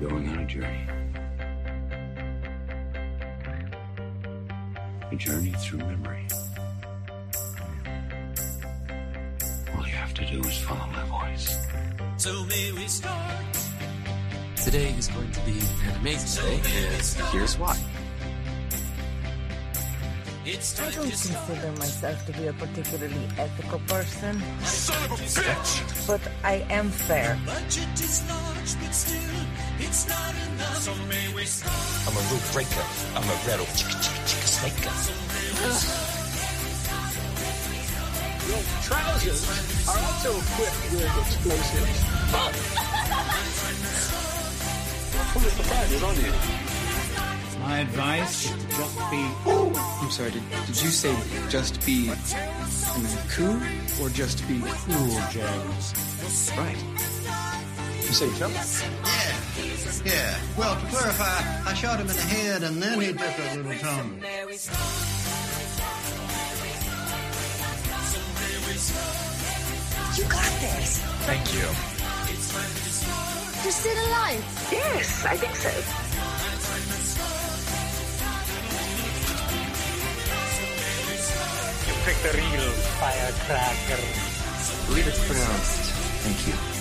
You're going on a journey. A journey through memory. All you have to do is follow my voice. So may we start? Today is going to be an amazing day, and here's why. It's I don't consider myself to be a particularly ethical person, Son of a bitch! but I am fair. Budget is large, but still, it's not enough. So may we start? I'm a rule breaker. I'm a rattle chicka chicka chicka snaker. Your trousers are also equipped with explosives. Full of surprises, aren't you? My advice is to just be. I'm sorry, did, did you say just be I mean, cool or just be cool, James? Right. You say jump? Yeah, yeah. Well, to clarify, I shot him in the head and then he took a little tumble. You got this. Thank you. You're still alive. Yes, I think so. You picked the real firecracker. I believe it's pronounced thank you.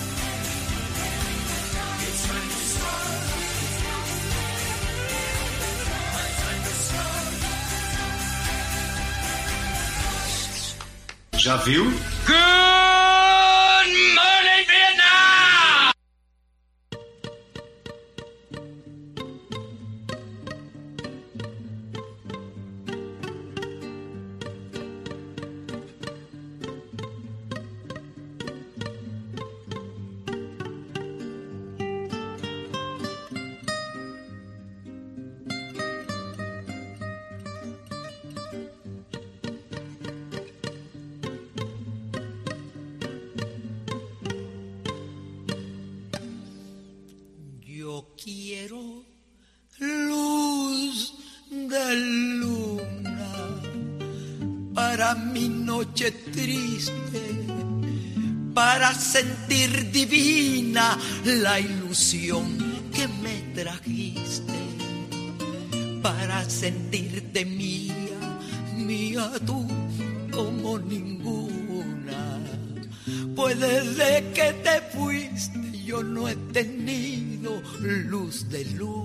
Já viu? Triste, para sentir divina la ilusión que me trajiste, para sentirte mía, mía tú como ninguna. Pues desde que te fuiste yo no he tenido luz de luna.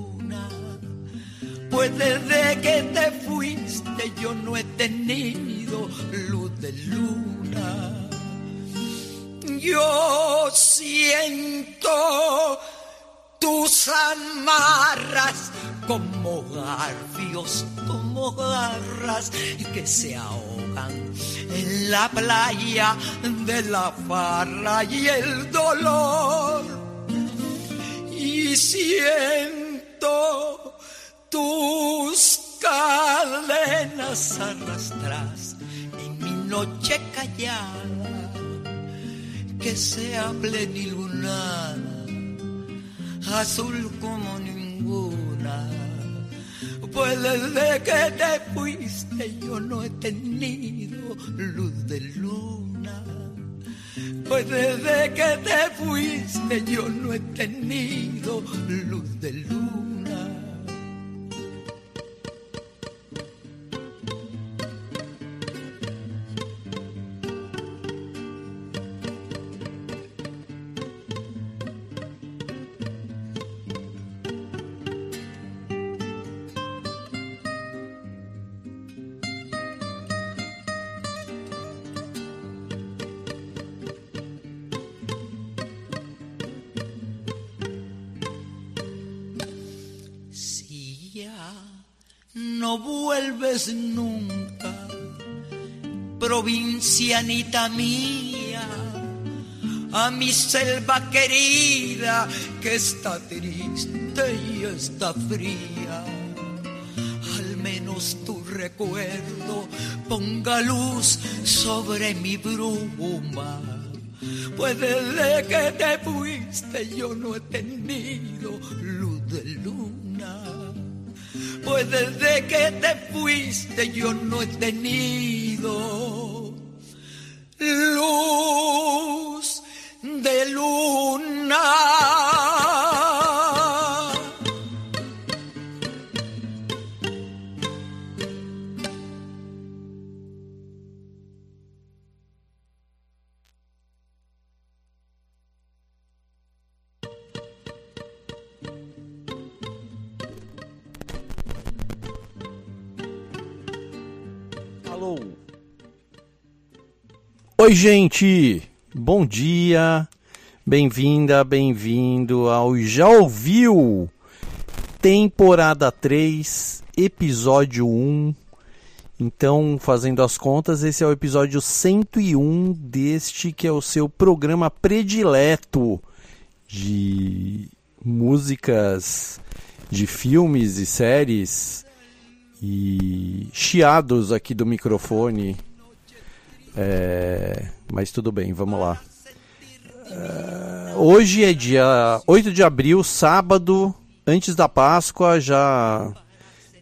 Como garras que se ahogan en la playa de la farra y el dolor. Y siento tus cadenas arrastras en mi noche callada que sea plenilunada azul como ninguna. Pues desde que te fuiste yo no he tenido luz de luna. Pues desde que te fuiste yo no he tenido luz de luna. Provincianita mía, a mi selva querida que está triste y está fría. Al menos tu recuerdo ponga luz sobre mi bruma. Pues desde que te fuiste yo no he tenido luz de luna. Pues desde que te fuiste yo no he tenido Oi, gente. Bom dia. Bem-vinda, bem-vindo ao Já Ouviu? Temporada 3, episódio 1. Então, fazendo as contas, esse é o episódio 101 deste que é o seu programa predileto de músicas de filmes e séries e chiados aqui do microfone. É, mas tudo bem, vamos lá. É, hoje é dia 8 de abril, sábado, antes da Páscoa, já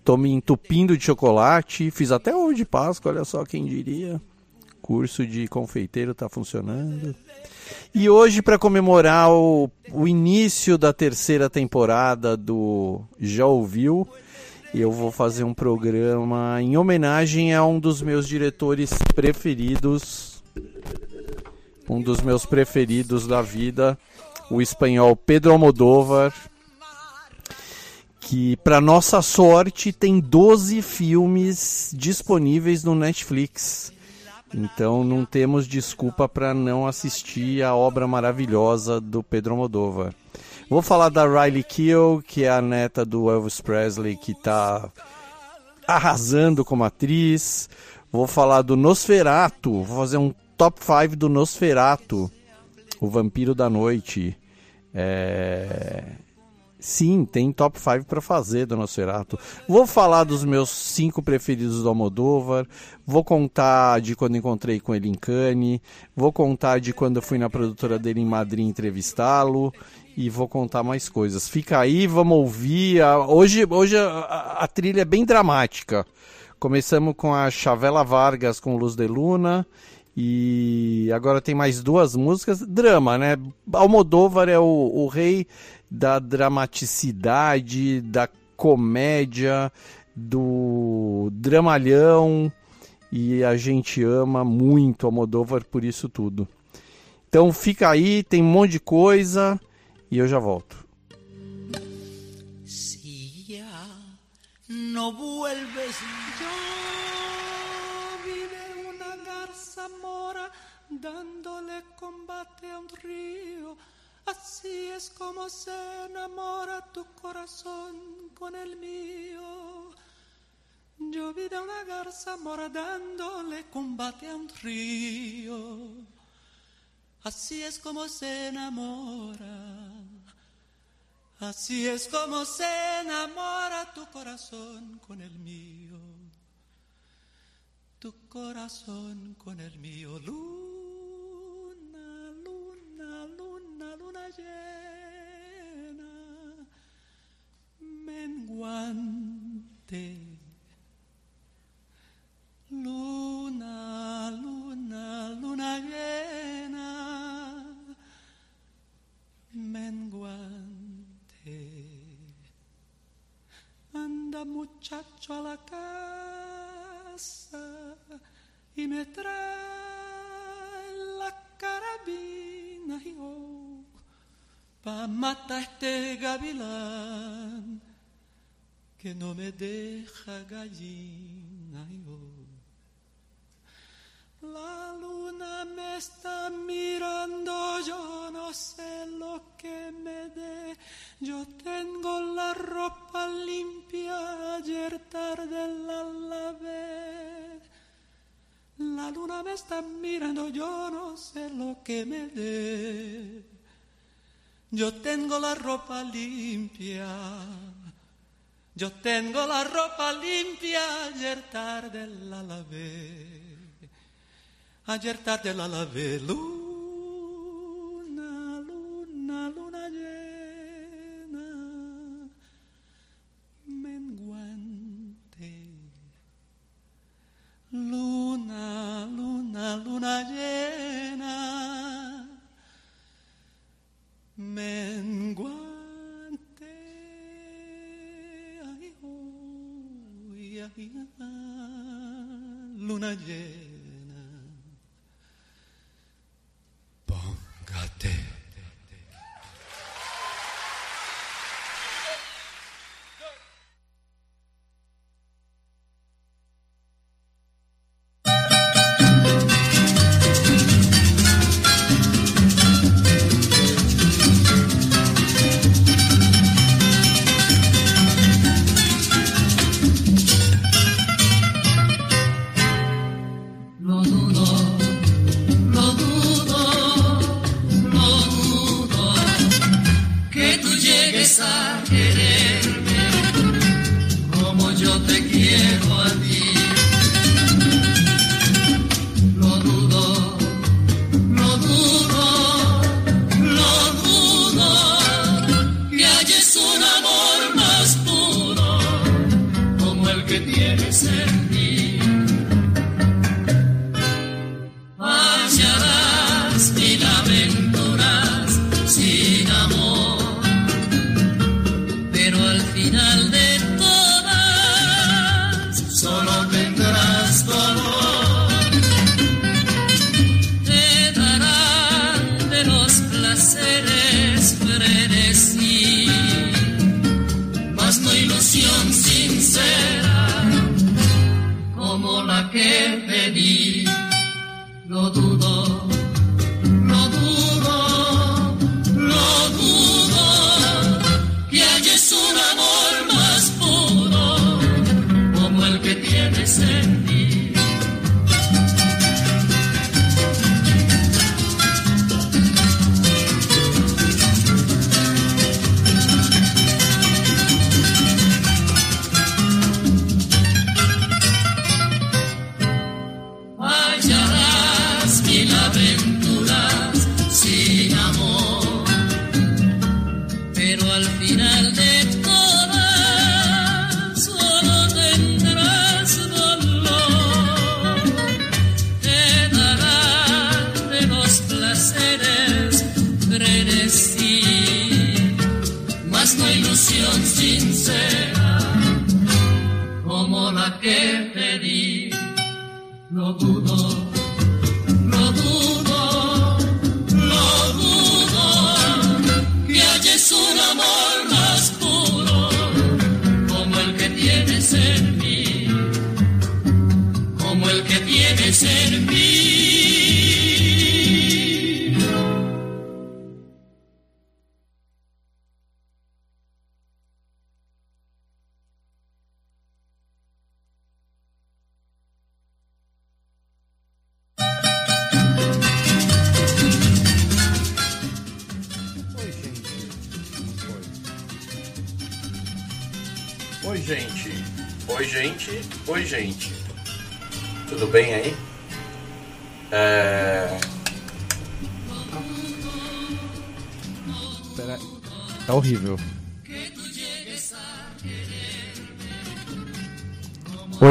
tô me entupindo de chocolate. Fiz até ovo de Páscoa, olha só quem diria. Curso de confeiteiro está funcionando. E hoje, para comemorar o, o início da terceira temporada do Já Ouviu, eu vou fazer um programa em homenagem a um dos meus diretores preferidos, um dos meus preferidos da vida, o espanhol Pedro Almodóvar, que para nossa sorte tem 12 filmes disponíveis no Netflix. Então não temos desculpa para não assistir a obra maravilhosa do Pedro Almodóvar. Vou falar da Riley Keough, que é a neta do Elvis Presley, que está arrasando como atriz. Vou falar do Nosferato, vou fazer um top 5 do Nosferato, o Vampiro da Noite. É... Sim, tem top 5 para fazer do Nosferatu. Vou falar dos meus cinco preferidos do Almodóvar. Vou contar de quando encontrei com ele em Cannes. Vou contar de quando eu fui na produtora dele em Madrid entrevistá-lo. E vou contar mais coisas. Fica aí, vamos ouvir. Hoje, hoje a, a trilha é bem dramática. Começamos com a Chavela Vargas com Luz de Luna. E agora tem mais duas músicas. Drama, né? Almodóvar é o, o rei da dramaticidade, da comédia, do dramalhão. E a gente ama muito Almodóvar por isso tudo. Então fica aí, tem um monte de coisa e eu já volto. Si vuelves mora dándole combate a. Así es como se enamora tu corazón con el mío. Yo vi de una garza mora dándole combate a un río. Así es como se enamora. Así es como se enamora tu corazón con el mío tu corazón con el mío. Luna, llena, menguante. Luna, luna, luna llena, menguante. Anda muchacho a la casa y me trae la carabina y oh, pa matar este gavilán que no me deja gallina oh. La luna me está mirando, yo no sé lo que me dé. Yo tengo la ropa limpia, ayer tarde la lavé. La luna me está mirando, yo no sé lo que me dé. Yo tengo la ropa limpia. Yo tengo la ropa limpia, ayer tarde la lavé. Ayer tarde la lavé, luna,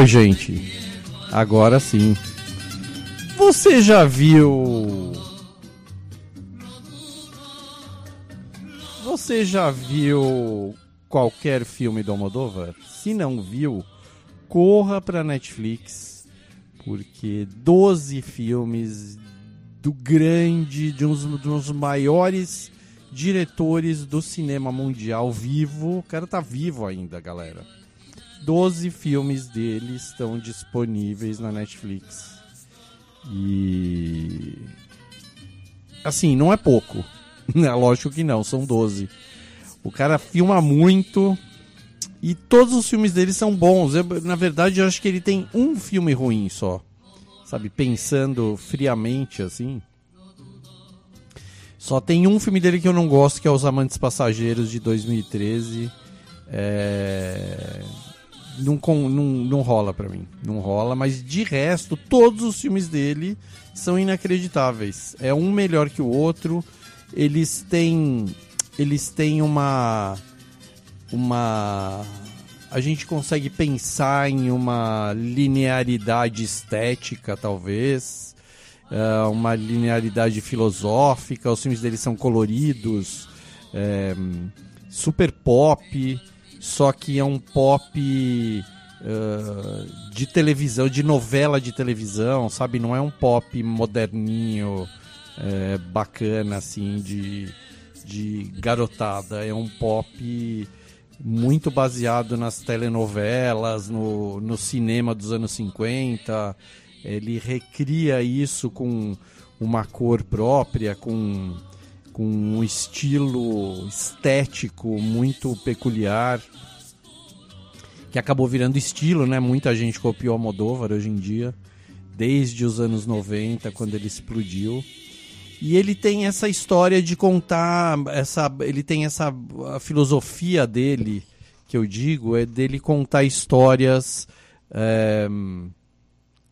gente. Agora sim. Você já viu. Você já viu qualquer filme do Almodóvar? Se não viu, corra pra Netflix, porque 12 filmes do grande, de uns dos maiores diretores do cinema mundial vivo. O cara tá vivo ainda, galera. 12 filmes dele estão disponíveis na Netflix. E. Assim, não é pouco. É lógico que não, são 12. O cara filma muito e todos os filmes dele são bons. Eu, na verdade, eu acho que ele tem um filme ruim só. Sabe, pensando friamente assim. Só tem um filme dele que eu não gosto, que é Os Amantes Passageiros de 2013. É... Não, não, não rola pra mim. Não rola, mas de resto, todos os filmes dele são inacreditáveis. É um melhor que o outro. Eles têm. Eles têm uma. Uma. A gente consegue pensar em uma linearidade estética, talvez. é, uma linearidade filosófica. Os filmes deles são coloridos. é, super pop. Só que é um pop. eh, de televisão, de novela de televisão, sabe? Não é um pop moderninho, é, bacana, assim, de, de garotada. É um pop muito baseado nas telenovelas, no, no cinema dos anos 50. Ele recria isso com uma cor própria, com, com um estilo estético muito peculiar que acabou virando estilo, né? Muita gente copiou a Modóvar hoje em dia, desde os anos 90, quando ele explodiu. E ele tem essa história de contar, essa, ele tem essa filosofia dele, que eu digo, é dele contar histórias é,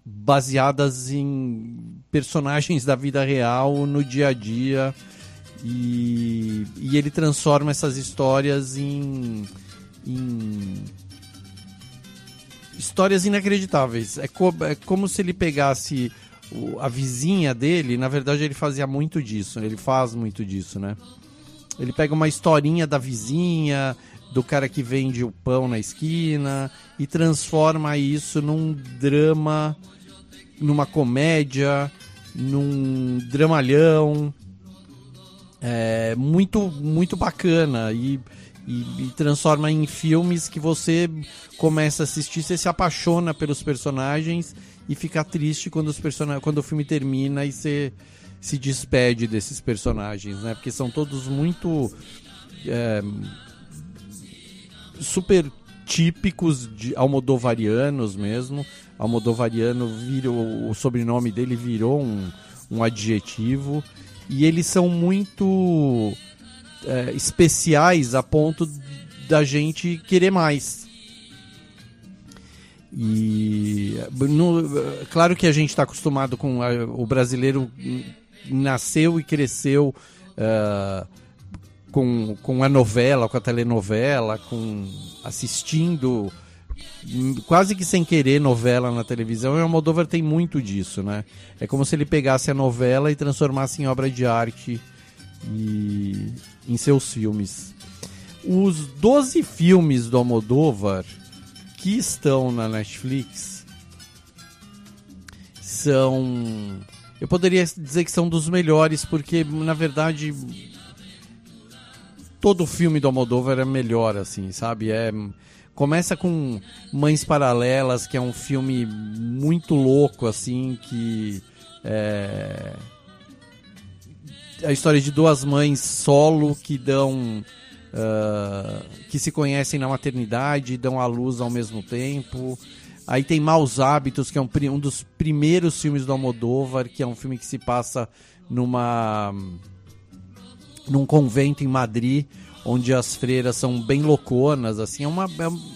baseadas em personagens da vida real no dia a dia. E, e ele transforma essas histórias em, em histórias inacreditáveis. É, co é como se ele pegasse o, a vizinha dele, na verdade ele fazia muito disso, ele faz muito disso, né? Ele pega uma historinha da vizinha, do cara que vende o pão na esquina e transforma isso num drama, numa comédia, num dramalhão. É, muito, muito bacana e, e, e, transforma em filmes que você começa a assistir, você se apaixona pelos personagens e fica triste quando, os person... quando o filme termina e você se despede desses personagens, né? Porque são todos muito é, super típicos de almodovarianos mesmo. Almodovariano virou o sobrenome dele virou um, um adjetivo e eles são muito é, especiais a ponto da gente querer mais. E no, claro que a gente está acostumado com a, o brasileiro nasceu e cresceu uh, com, com a novela, com a telenovela, com assistindo quase que sem querer novela na televisão, e o Almodóvar tem muito disso, né? É como se ele pegasse a novela e transformasse em obra de arte e em seus filmes. Os 12 filmes do Almodóvar que estão na Netflix são eu poderia dizer que são dos melhores porque na verdade todo filme do Almodóvar é melhor assim, sabe? É Começa com Mães Paralelas, que é um filme muito louco, assim, que. É... A história de duas mães solo que dão. Uh, que se conhecem na maternidade e dão à luz ao mesmo tempo. Aí tem Maus Hábitos, que é um, um dos primeiros filmes do Almodóvar, que é um filme que se passa numa num convento em Madrid, onde as freiras são bem louconas, assim, é uma,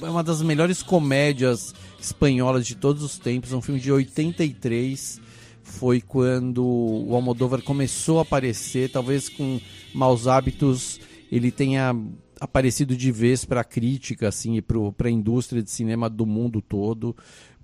é uma das melhores comédias espanholas de todos os tempos, é um filme de 83, foi quando o Almodóvar começou a aparecer, talvez com Maus Hábitos ele tenha aparecido de vez para a crítica, assim, e para a indústria de cinema do mundo todo,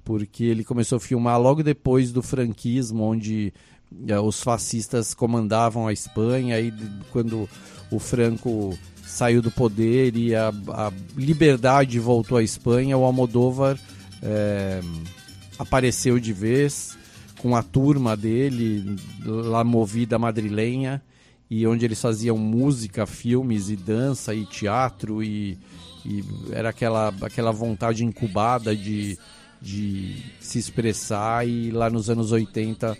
porque ele começou a filmar logo depois do franquismo, onde uh, os fascistas comandavam a Espanha, aí quando o Franco saiu do poder e a, a liberdade voltou à Espanha, o Almodóvar é, apareceu de vez com a turma dele, lá movida madrilenha, e onde eles faziam música, filmes e dança e teatro e, e era aquela, aquela vontade incubada de, de se expressar e lá nos anos 80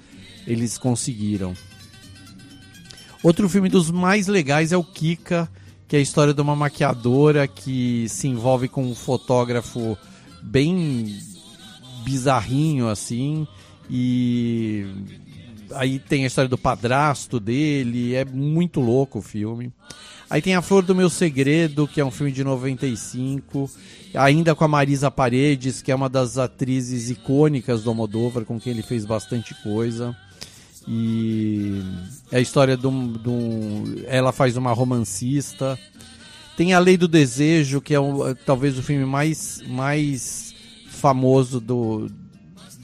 eles conseguiram. Outro filme dos mais legais é o Kika, que é a história de uma maquiadora que se envolve com um fotógrafo bem bizarrinho assim e aí tem a história do padrasto dele, é muito louco o filme. Aí tem A Flor do Meu Segredo, que é um filme de 95, ainda com a Marisa Paredes, que é uma das atrizes icônicas do Almodóvar, com quem ele fez bastante coisa. E é a história de um, de um, Ela faz uma romancista. Tem A Lei do Desejo, que é um, talvez o filme mais, mais famoso do,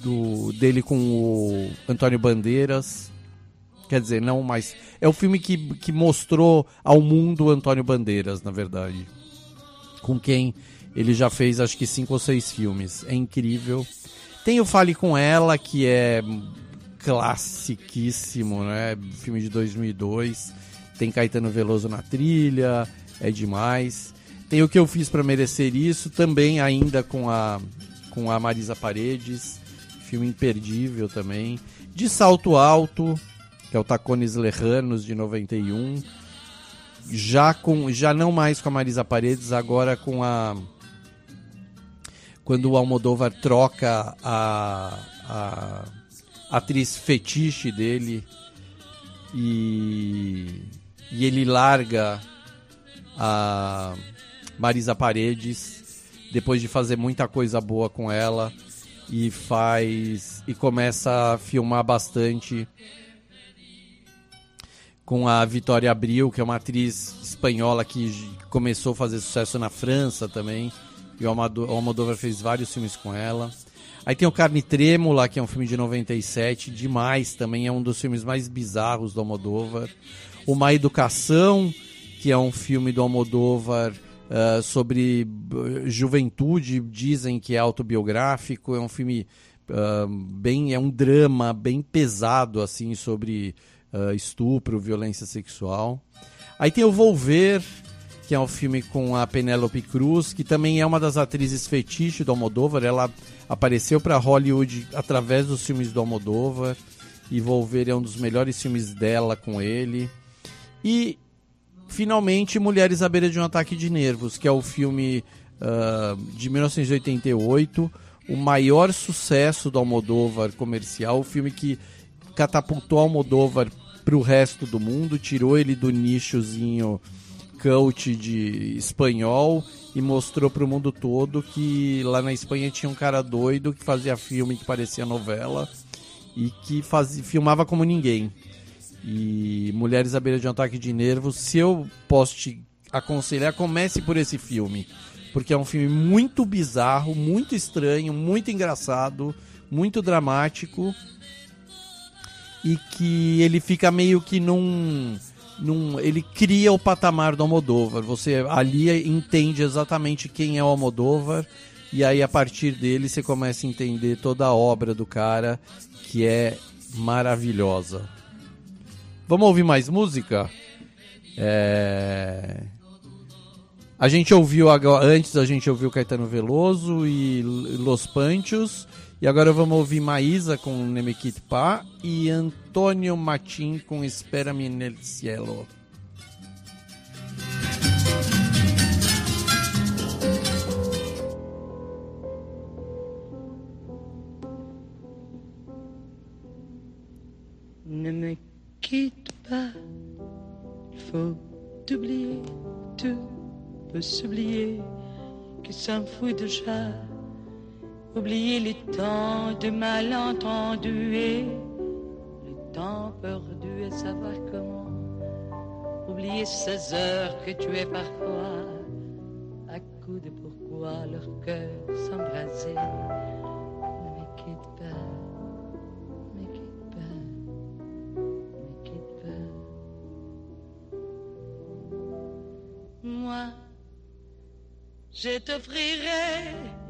do, dele com o Antônio Bandeiras. Quer dizer, não mais. É o filme que, que mostrou ao mundo o Antônio Bandeiras, na verdade. Com quem ele já fez acho que cinco ou seis filmes. É incrível. Tem o Fale com Ela, que é classiquíssimo, né? Filme de 2002. Tem Caetano Veloso na trilha, é demais. Tem o que eu fiz para merecer isso, também ainda com a com a Marisa Paredes, filme imperdível também. De Salto Alto, que é o Tacones Lerranos de 91. Já com já não mais com a Marisa Paredes, agora com a quando o Almodóvar troca a, a atriz fetiche dele e, e ele larga a Marisa Paredes depois de fazer muita coisa boa com ela e faz e começa a filmar bastante com a Vitória Abril, que é uma atriz espanhola que começou a fazer sucesso na França também, E o Almodóvar fez vários filmes com ela. Aí tem o Carne Trêmula, que é um filme de 97, demais também, é um dos filmes mais bizarros do Almodóvar. O Má Educação, que é um filme do Almodóvar ah, sobre eh, juventude, dizem que é autobiográfico, é um filme ah, bem, é um drama bem pesado, assim, sobre ah, estupro, violência sexual. Aí tem o Volver, que é um filme com a Penélope Cruz, que também é uma das atrizes fetiche do Almodóvar. Ela apareceu para Hollywood através dos filmes do Almodóvar. E Volver é um dos melhores filmes dela com ele. E finalmente Mulheres à beira de um ataque de nervos, que é o filme ah, de 1988, o maior sucesso do Almodóvar comercial, o filme que catapultou Almodóvar para o resto do mundo, tirou ele do nichozinho cult de espanhol e mostrou para o mundo todo que lá na Espanha tinha um cara doido que fazia filme que parecia novela e que fazia, filmava como ninguém. E Mulheres à beira de um ataque de nervos, se eu posso te aconselhar, comece por esse filme. Porque é um filme muito bizarro, muito estranho, muito engraçado, muito dramático. E que ele fica meio que num. Num ele cria o patamar do Almodóvar. Você ali entende exatamente quem é o Almodóvar. E aí, a partir dele, você começa a entender toda a obra do cara, que é maravilhosa. Vamos ouvir mais música? É... A gente ouviu agora, antes a gente ouviu Caetano Veloso e Los Panchos e agora vamos ouvir Maísa com Nemekit Pá e Antônio Matin com Espera-me nel cielo. Ne me quitte pas, il faut oublier, tout peut s'oublier, qui s'en fout déjà. Oublier les temps de malentendu et le temps perdu et savoir comment? Oublier ces heures que tu es parfois à coup de pourquoi leur cœur s'embraser. Ne me quitte pas, ne me quitte pas. Ne quitte pas. Moi, je t'offrirai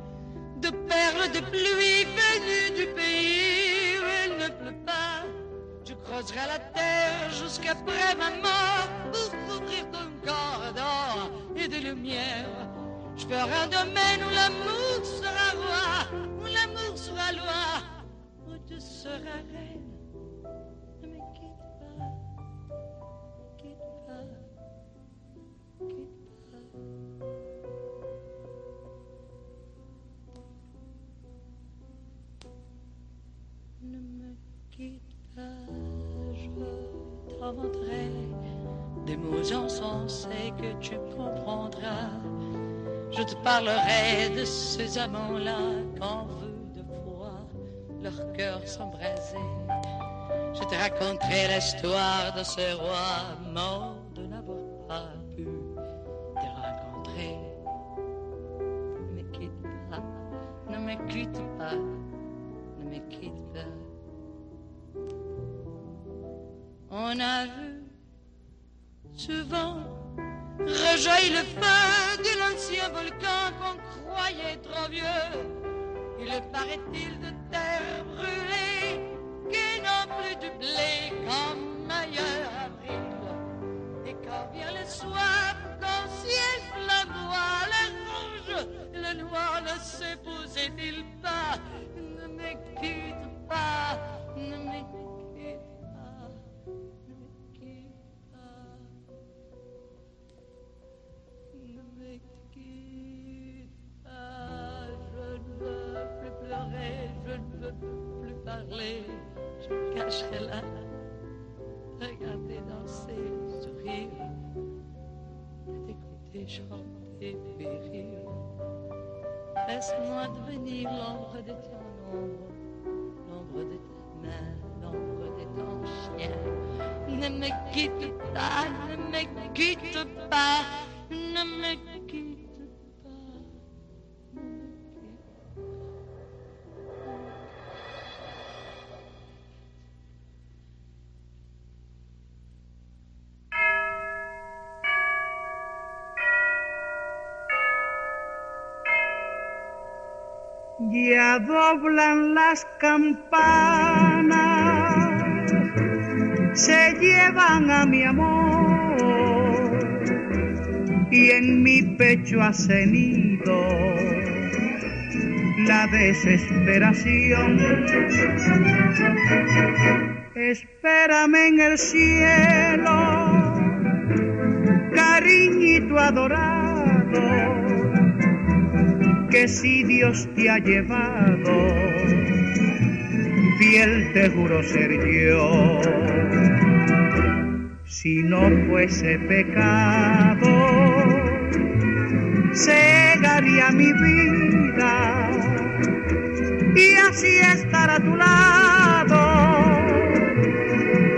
de perles de pluie venues du pays où il ne pleut pas. Je creuserai la terre jusqu'après ma mort pour couvrir ton corps d'or et de lumière. Je ferai un domaine où l'amour sera roi, où l'amour sera loi, où tu seras reine. Tu comprendras. Je te parlerai de ces amants-là qu'en vue de foi, leur cœur s'embrasait. Je te raconterai l'histoire de ce roi mort Ya doblan las campanas, se llevan a mi amor y en mi pecho ha cenido la desesperación. Espérame en el cielo, cariñito adorado, que si Dios te ha llevado, fiel te juro ser yo. Si no fuese pecado, cegaría mi vida y así estar a tu lado,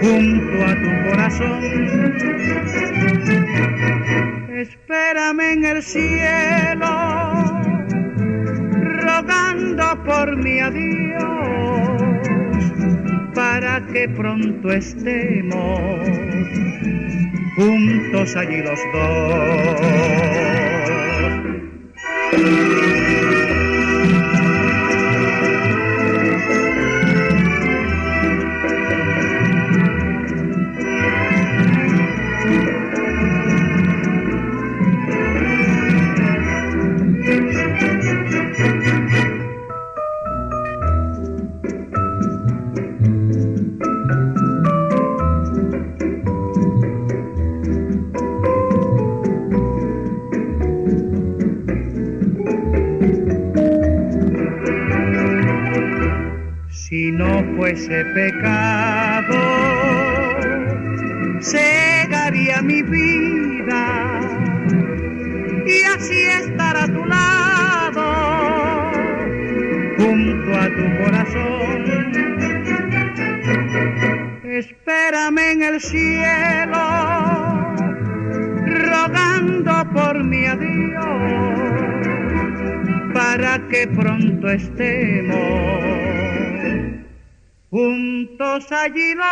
junto a tu corazón. Espérame en el cielo, rogando por mi adiós, para que pronto estemos juntos allí los dos. Fuese pecado, cegaría mi vida y así estar a tu lado, junto a tu corazón. Espérame en el cielo, rogando por mi adiós, para que pronto estemos dos.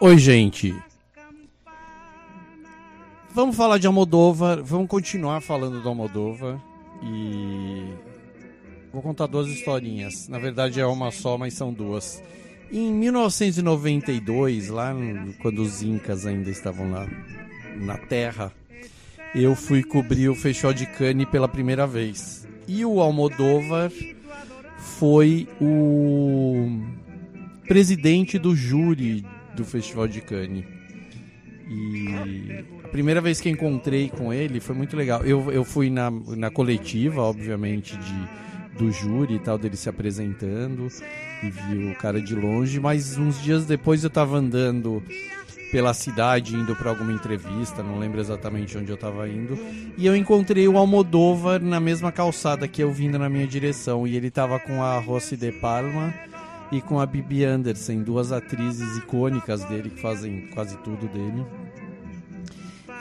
Oi, gente. Vamos falar de Almodóvar, vamos continuar falando do Almodóvar e vou contar duas historinhas. Na verdade é uma só, mas são duas. Em 1992, lá quando os Incas ainda estavam lá na Terra, eu fui cobrir o Festival de Cannes pela primeira vez. E o Almodóvar foi o presidente do júri do Festival de Cannes. E a primeira vez que encontrei com ele foi muito legal. Eu, eu fui na, na coletiva, obviamente, de, do júri e tal, dele se apresentando e vi o cara de longe, mas uns dias depois eu tava andando pela cidade indo para alguma entrevista, não lembro exatamente onde eu tava indo, e eu encontrei o Almodóvar na mesma calçada que eu vindo na minha direção, e ele tava com a Rossi de Palma e com a Bibi Anderson, duas atrizes icônicas dele que fazem quase tudo dele.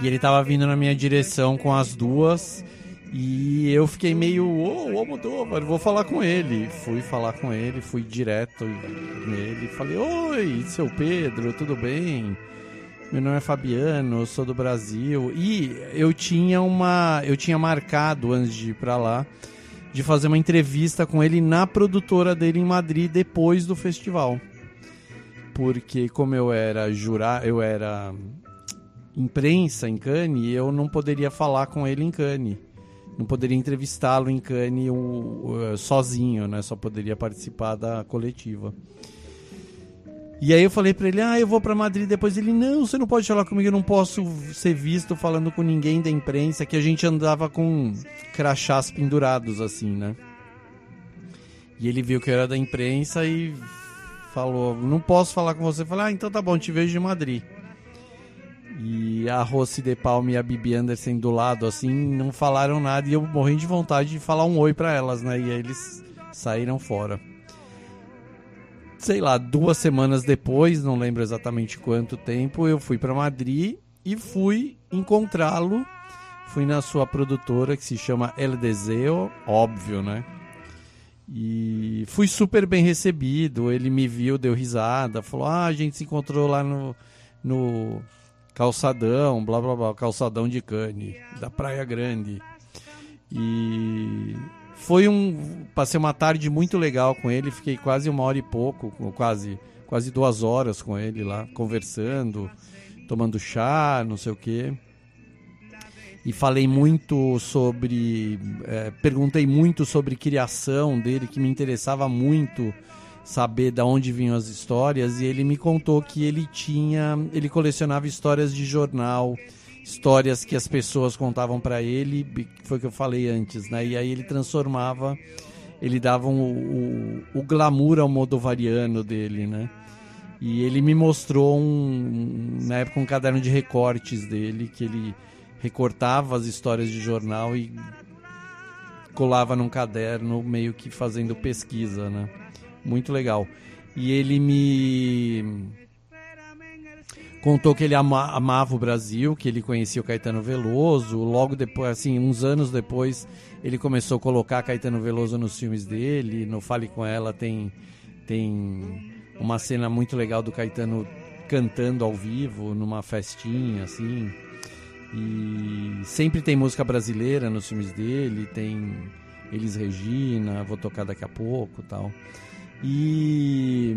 E ele tava vindo na minha direção com as duas. E eu fiquei meio, ô, oh, Almodóvar, vou falar com ele. Fui falar com ele, fui direto nele. Falei, oi, seu Pedro, tudo bem? Meu nome é Fabiano, sou do Brasil. E eu tinha uma. Eu tinha marcado antes de ir pra lá de fazer uma entrevista com ele na produtora dele em Madrid depois do festival. Porque como eu era jurar, eu era imprensa em Cannes, eu não poderia falar com ele em Cannes. Não poderia entrevistá-lo em Cannes o, o, sozinho, né? Só poderia participar da coletiva. E aí eu falei para ele: "Ah, eu vou para Madrid depois". Ele: "Não, você não pode falar comigo, eu não posso ser visto falando com ninguém da imprensa, que a gente andava com crachás pendurados assim, né?" E ele viu que eu era da imprensa e falou: "Não posso falar com você". Eu falei: "Ah, então tá bom, te vejo em Madrid". E a Rossi de Palma e a Bibi Anderson do lado, assim, não falaram nada e eu morri de vontade de falar um oi para elas, né? E aí eles saíram fora. Sei lá, duas semanas depois, não lembro exatamente quanto tempo, eu fui para Madrid e fui encontrá-lo. Fui na sua produtora que se chama El Deseo, óbvio, né? E fui super bem recebido. Ele me viu, deu risada, falou: Ah, a gente se encontrou lá no, no calçadão, blá blá blá, calçadão de Cane, da Praia Grande. E foi um. Passei uma tarde muito legal com ele, fiquei quase uma hora e pouco, quase, quase duas horas com ele lá, conversando, tomando chá, não sei o quê e falei muito sobre. É, perguntei muito sobre criação dele, que me interessava muito saber da onde vinham as histórias, e ele me contou que ele tinha. ele colecionava histórias de jornal, histórias que as pessoas contavam para ele, foi o que eu falei antes, né? E aí ele transformava. Ele dava um, o, o glamour ao modovariano dele, né? E ele me mostrou um, na época um caderno de recortes dele que ele recortava as histórias de jornal e colava num caderno, meio que fazendo pesquisa, né? Muito legal. E ele me contou que ele ama, amava o Brasil, que ele conhecia o Caetano Veloso. Logo depois, assim, uns anos depois, ele começou a colocar Caetano Veloso nos filmes dele. No Fale com Ela tem tem uma cena muito legal do Caetano cantando ao vivo numa festinha, assim. E sempre tem música brasileira nos filmes dele, tem Elis Regina, vou tocar daqui a pouco tal. E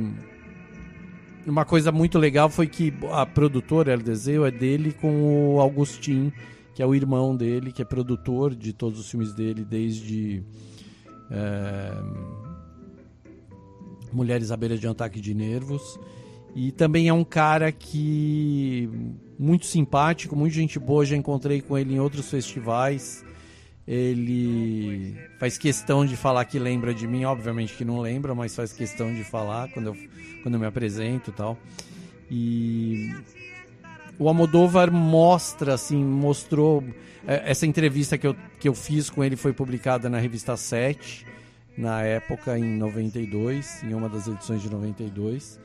uma coisa muito legal foi que a produtora LDZ é dele com o Augustin, que é o irmão dele, que é produtor de todos os filmes dele desde é, Mulheres à beira de um ataque de nervos. E também é um cara que muito simpático, muito gente boa, já encontrei com ele em outros festivais. Ele faz questão de falar que lembra de mim, obviamente que não lembra, mas faz questão de falar quando eu, quando eu me apresento e tal. E o Almodóvar mostra, assim, mostrou. É, essa entrevista que eu, que eu fiz com ele foi publicada na revista 7, na época, em 92, em uma das edições de 92.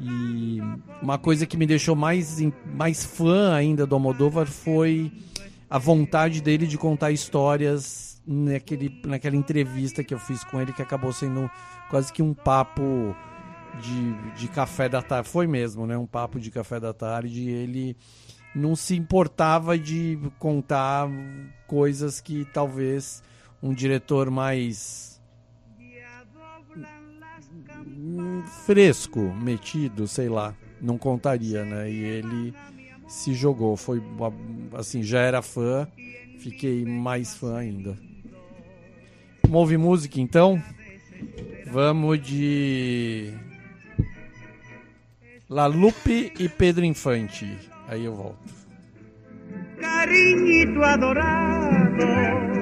E uma coisa que me deixou mais, mais fã ainda do Almodóvar foi a vontade dele de contar histórias naquele, naquela entrevista que eu fiz com ele, que acabou sendo quase que um papo de, de café da tarde. Foi mesmo, né? Um papo de café da tarde. Ele não se importava de contar coisas que talvez um diretor mais fresco, metido, sei lá, não contaria, né? E ele se jogou, foi assim, já era fã, fiquei mais fã ainda. Ouvir música então? Vamos de La Lupe e Pedro Infante. Aí eu volto. Adorado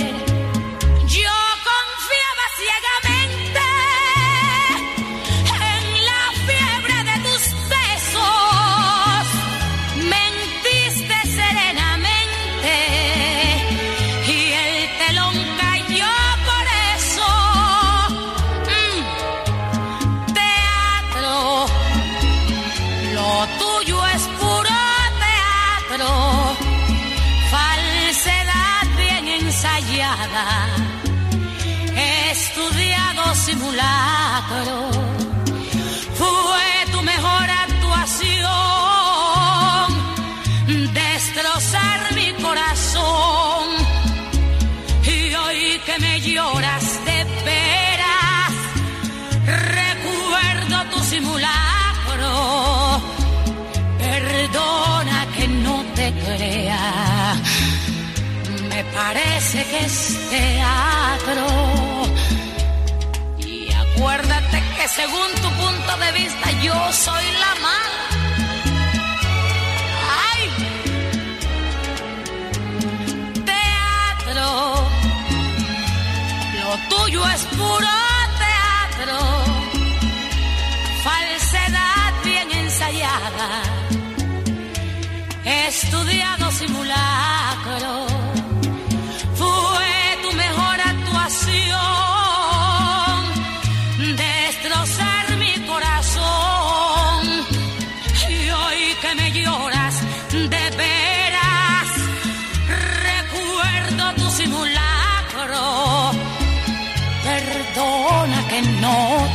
Teatro acuérdate que según tu punto de vista yo soy la mala. ¡Ay! Teatro, lo tuyo es puro teatro, falsedad bien ensayada, estudiado simulacro.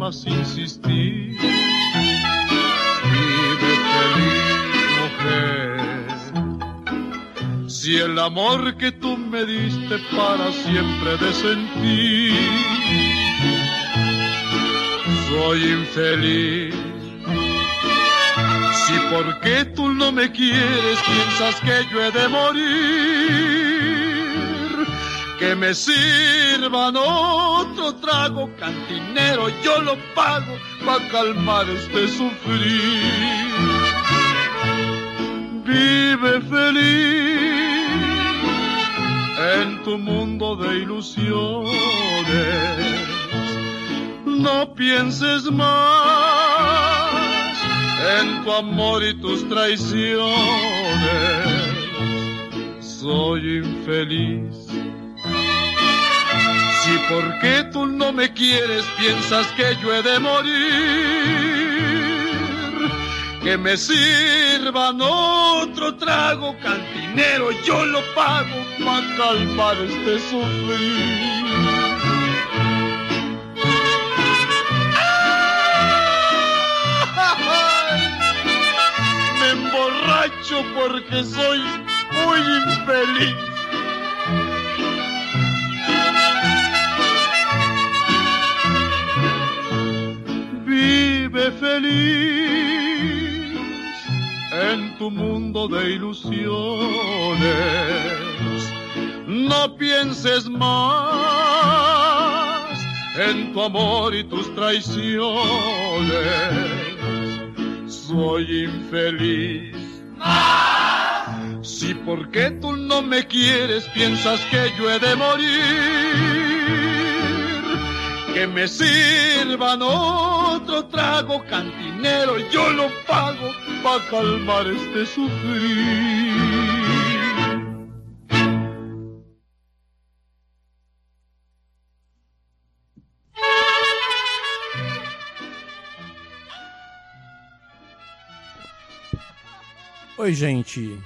más insistir? Vive feliz, mujer. Si el amor que tú me diste para siempre de sentir, soy infeliz. Si porque tú no me quieres piensas que yo he de morir, que me sirvan otro trago cantinero, yo lo pago para calmar este sufrir. Vive feliz en tu mundo de ilusiones. No pienses más en tu amor y tus traiciones. Soy infeliz. Si porque tú no me quieres piensas que yo he de morir que me sirvan otro trago cantinero, yo lo pago para calmar este sufrir. Me emborracho porque soy muy infeliz. Vive feliz en tu mundo de ilusiones. No pienses más en tu amor y tus traiciones. Soy infeliz. Si porque tú no me quieres piensas que yo he de morir, que me sirvan otro trago cantinero, yo lo pago para calmar este sufrir. Oi, gente.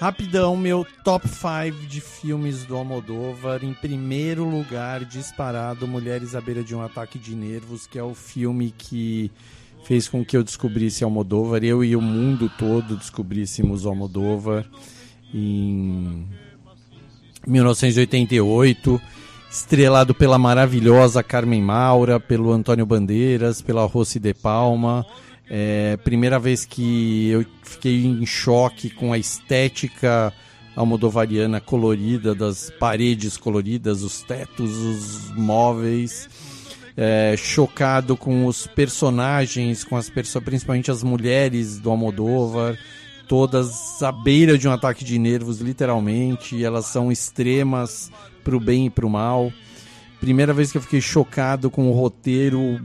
Rapidão, meu top 5 de filmes do Almodóvar. Em primeiro lugar, disparado, Mulheres à Beira de um Ataque de Nervos, que é o filme que fez com que eu descobrisse Almodóvar. Eu e o mundo todo descobríssemos Almodóvar em 1988. Estrelado pela maravilhosa Carmen Maura, pelo Antônio Bandeiras, pela Rossi de Palma. É, primeira vez que eu fiquei em choque com a estética almodovariana colorida, das paredes coloridas, os tetos, os móveis. É, chocado com os personagens, com as pessoas, principalmente as mulheres do Almodóvar, todas à beira de um ataque de nervos, literalmente. Elas são extremas para o bem e para o mal. Primeira vez que eu fiquei chocado com o roteiro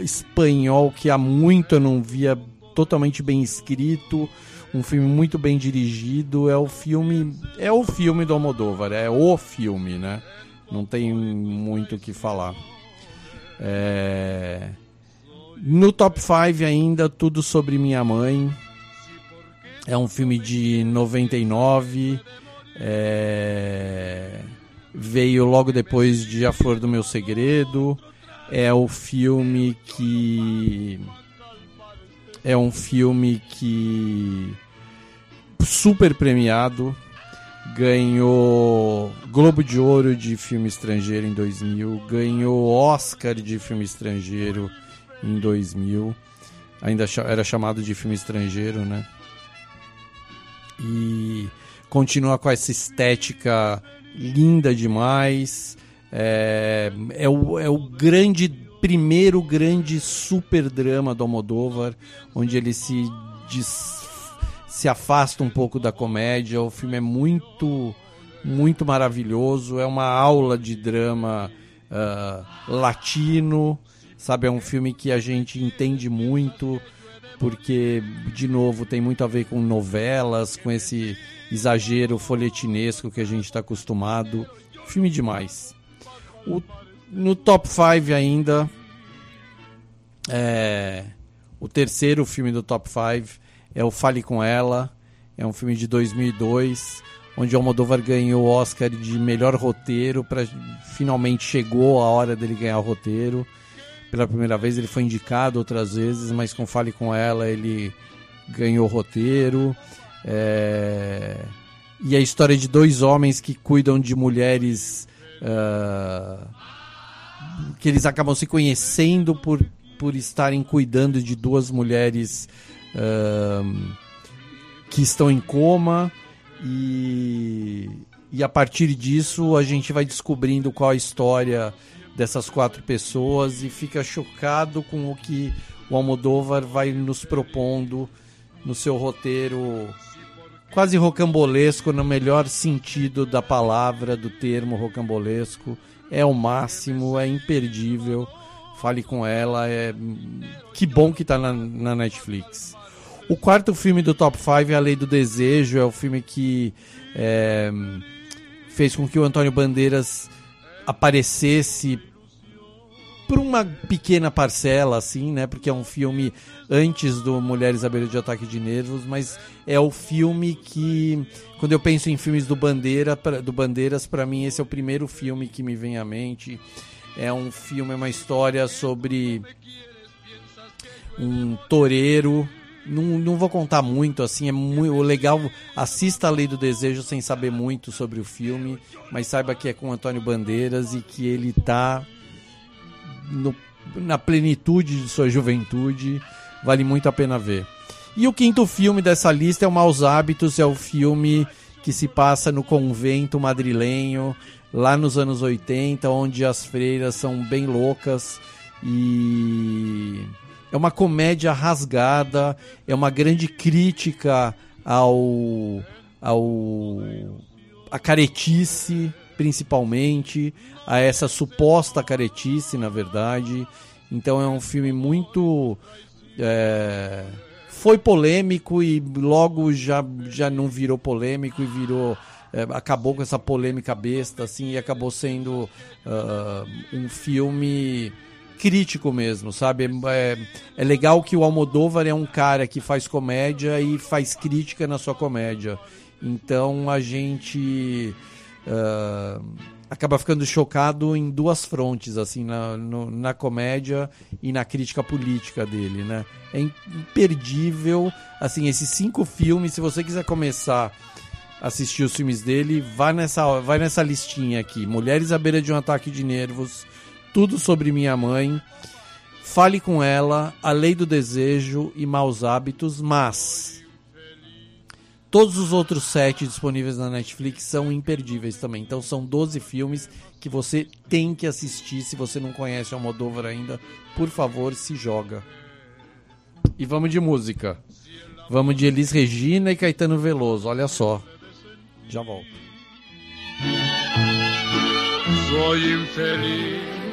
espanhol que há muito eu não via totalmente bem escrito, um filme muito bem dirigido. É o filme, é o filme do Almodóvar, é o filme, né? Não tem muito o que falar. É... No top 5 ainda, Tudo Sobre Minha Mãe. É um filme de 99. É... Veio logo depois de A Flor do Meu Segredo. É o filme que. É um filme que. Super premiado. Ganhou Globo de Ouro de filme estrangeiro em 2000. Ganhou Oscar de filme estrangeiro em 2000. Ainda era chamado de filme estrangeiro, né? E continua com essa estética linda demais. É, é, o, é o grande, primeiro grande super drama do Almodóvar, onde ele se, des, se afasta um pouco da comédia. O filme é muito, muito maravilhoso. É uma aula de drama uh, latino, sabe? É um filme que a gente entende muito, porque, de novo, tem muito a ver com novelas, com esse exagero folhetinesco que a gente está acostumado. Filme demais. O, no top 5 ainda, é, o terceiro filme do top 5 é o Fale Com Ela. É um filme de 2002, onde Almodóvar ganhou o Oscar de melhor roteiro. Pra, finalmente chegou a hora dele ganhar o roteiro. Pela primeira vez ele foi indicado outras vezes, mas com Fale Com Ela ele ganhou o roteiro. É... E a história de dois homens que cuidam de mulheres uh... que eles acabam se conhecendo por, por estarem cuidando de duas mulheres uh... que estão em coma. E... e a partir disso a gente vai descobrindo qual a história dessas quatro pessoas e fica chocado com o que o Almodóvar vai nos propondo no seu roteiro quase rocambolesco no melhor sentido da palavra, do termo rocambolesco. É o máximo, é imperdível. Fale com ela, é que bom que está na, na, Netflix. O quarto filme do Top 5 é A Lei do Desejo, é o filme que é, fez com que o Antônio Bandeiras aparecesse por uma pequena parcela, assim, né? Porque é um filme antes do Mulheres à Beira de Ataque de Nervos, mas é o filme que, quando eu penso em filmes do Bandeira, pra, do Bandeiras, para mim esse é o primeiro filme que me vem à mente. É um filme, é uma história sobre um toureiro. Não, não vou contar muito, assim, é muito legal. Assista a Lei do Desejo sem saber muito sobre o filme, mas saiba que é com Antônio Bandeiras e que ele tá no, na plenitude de sua juventude. Vale muito a pena ver. E o quinto filme dessa lista é o Maus Hábitos, é o filme que se passa no convento madrilenho, lá nos anos 80, onde as freiras são bem loucas e é uma comédia rasgada, é uma grande crítica ao ao a caretice principalmente, a essa suposta caretice, na verdade. Então é um filme muito. É, foi polêmico e logo já, já não virou polêmico e virou. É, acabou com essa polêmica besta, assim, e acabou sendo uh, um filme crítico mesmo, sabe? É, é legal que o Almodóvar é um cara que faz comédia e faz crítica na sua comédia. Então a gente uh, acaba ficando chocado em duas frontes, assim, na, no, na comédia e na crítica política dele, né? É imperdível, assim, esses cinco filmes, se você quiser começar a assistir os filmes dele, vai nessa, vai nessa listinha aqui. Mulheres à beira de um ataque de nervos, Tudo sobre minha mãe, Fale com ela, A Lei do Desejo e Maus Hábitos, mas Todos os outros sete disponíveis na Netflix são imperdíveis também. Então são 12 filmes que você tem que assistir se você não conhece o Almodóvar ainda. Por favor, se joga. E vamos de música. Vamos de Elis Regina e Caetano Veloso. Olha só. Já volto. Sou infeliz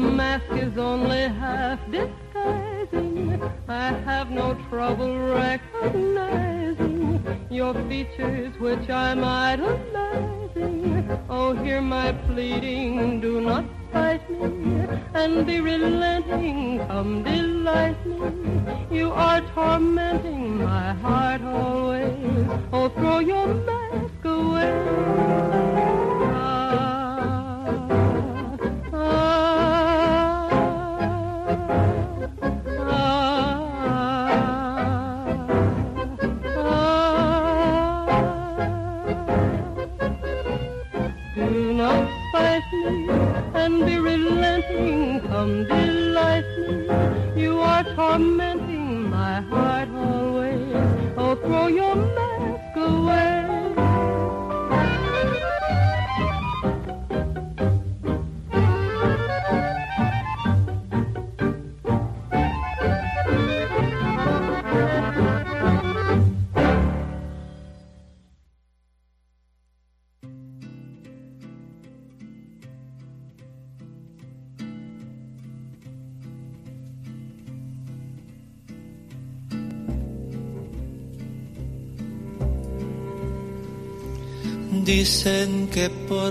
mask is only half disguising. I have no trouble recognizing your features, which I'm idolizing. Oh, hear my pleading,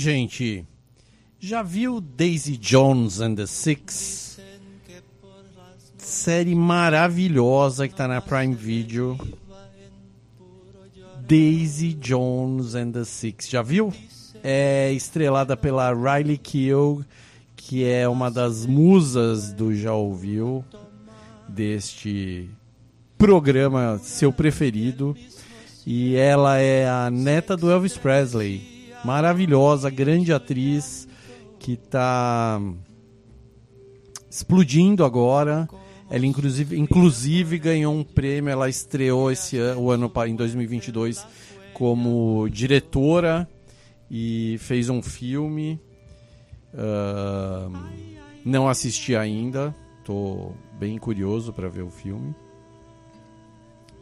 Gente. Já viu Daisy Jones and the Six? Série maravilhosa que tá na Prime Video. Daisy Jones and the Six. Já viu? É estrelada pela Riley Keough, que é uma das musas do Já Ouviu, deste programa seu preferido. E ela é a neta do Elvis Presley. Maravilhosa, grande atriz que está explodindo agora. Ela inclusive, inclusive ganhou um prêmio, ela estreou esse ano, o ano em 2022 como diretora e fez um filme. Uh, não assisti ainda, tô bem curioso para ver o filme.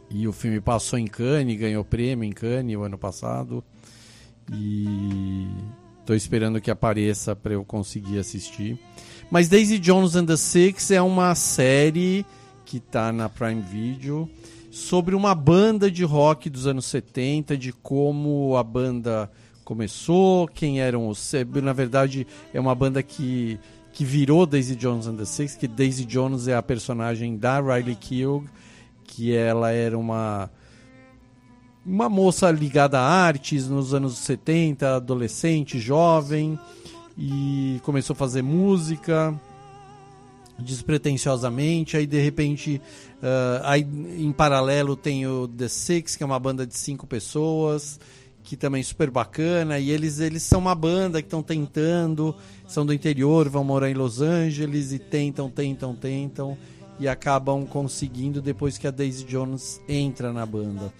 E o filme passou em Cannes, ganhou prêmio em Cannes o ano passado. E estou esperando que apareça para eu conseguir assistir. Mas Daisy Jones and the Six é uma série que está na Prime Video sobre uma banda de rock dos anos 70, de como a banda começou, quem eram os. Na verdade, é uma banda que, que virou Daisy Jones and the Six, que Daisy Jones é a personagem da Riley Keough, que ela era uma uma moça ligada a artes nos anos 70, adolescente, jovem, e começou a fazer música despretensiosamente. Aí de repente, uh, aí, em paralelo, tem o The Six, que é uma banda de cinco pessoas, que também é super bacana. E eles, eles são uma banda que estão tentando, são do interior, vão morar em Los Angeles e tentam, tentam, tentam. E acabam conseguindo depois que a Daisy Jones entra na banda.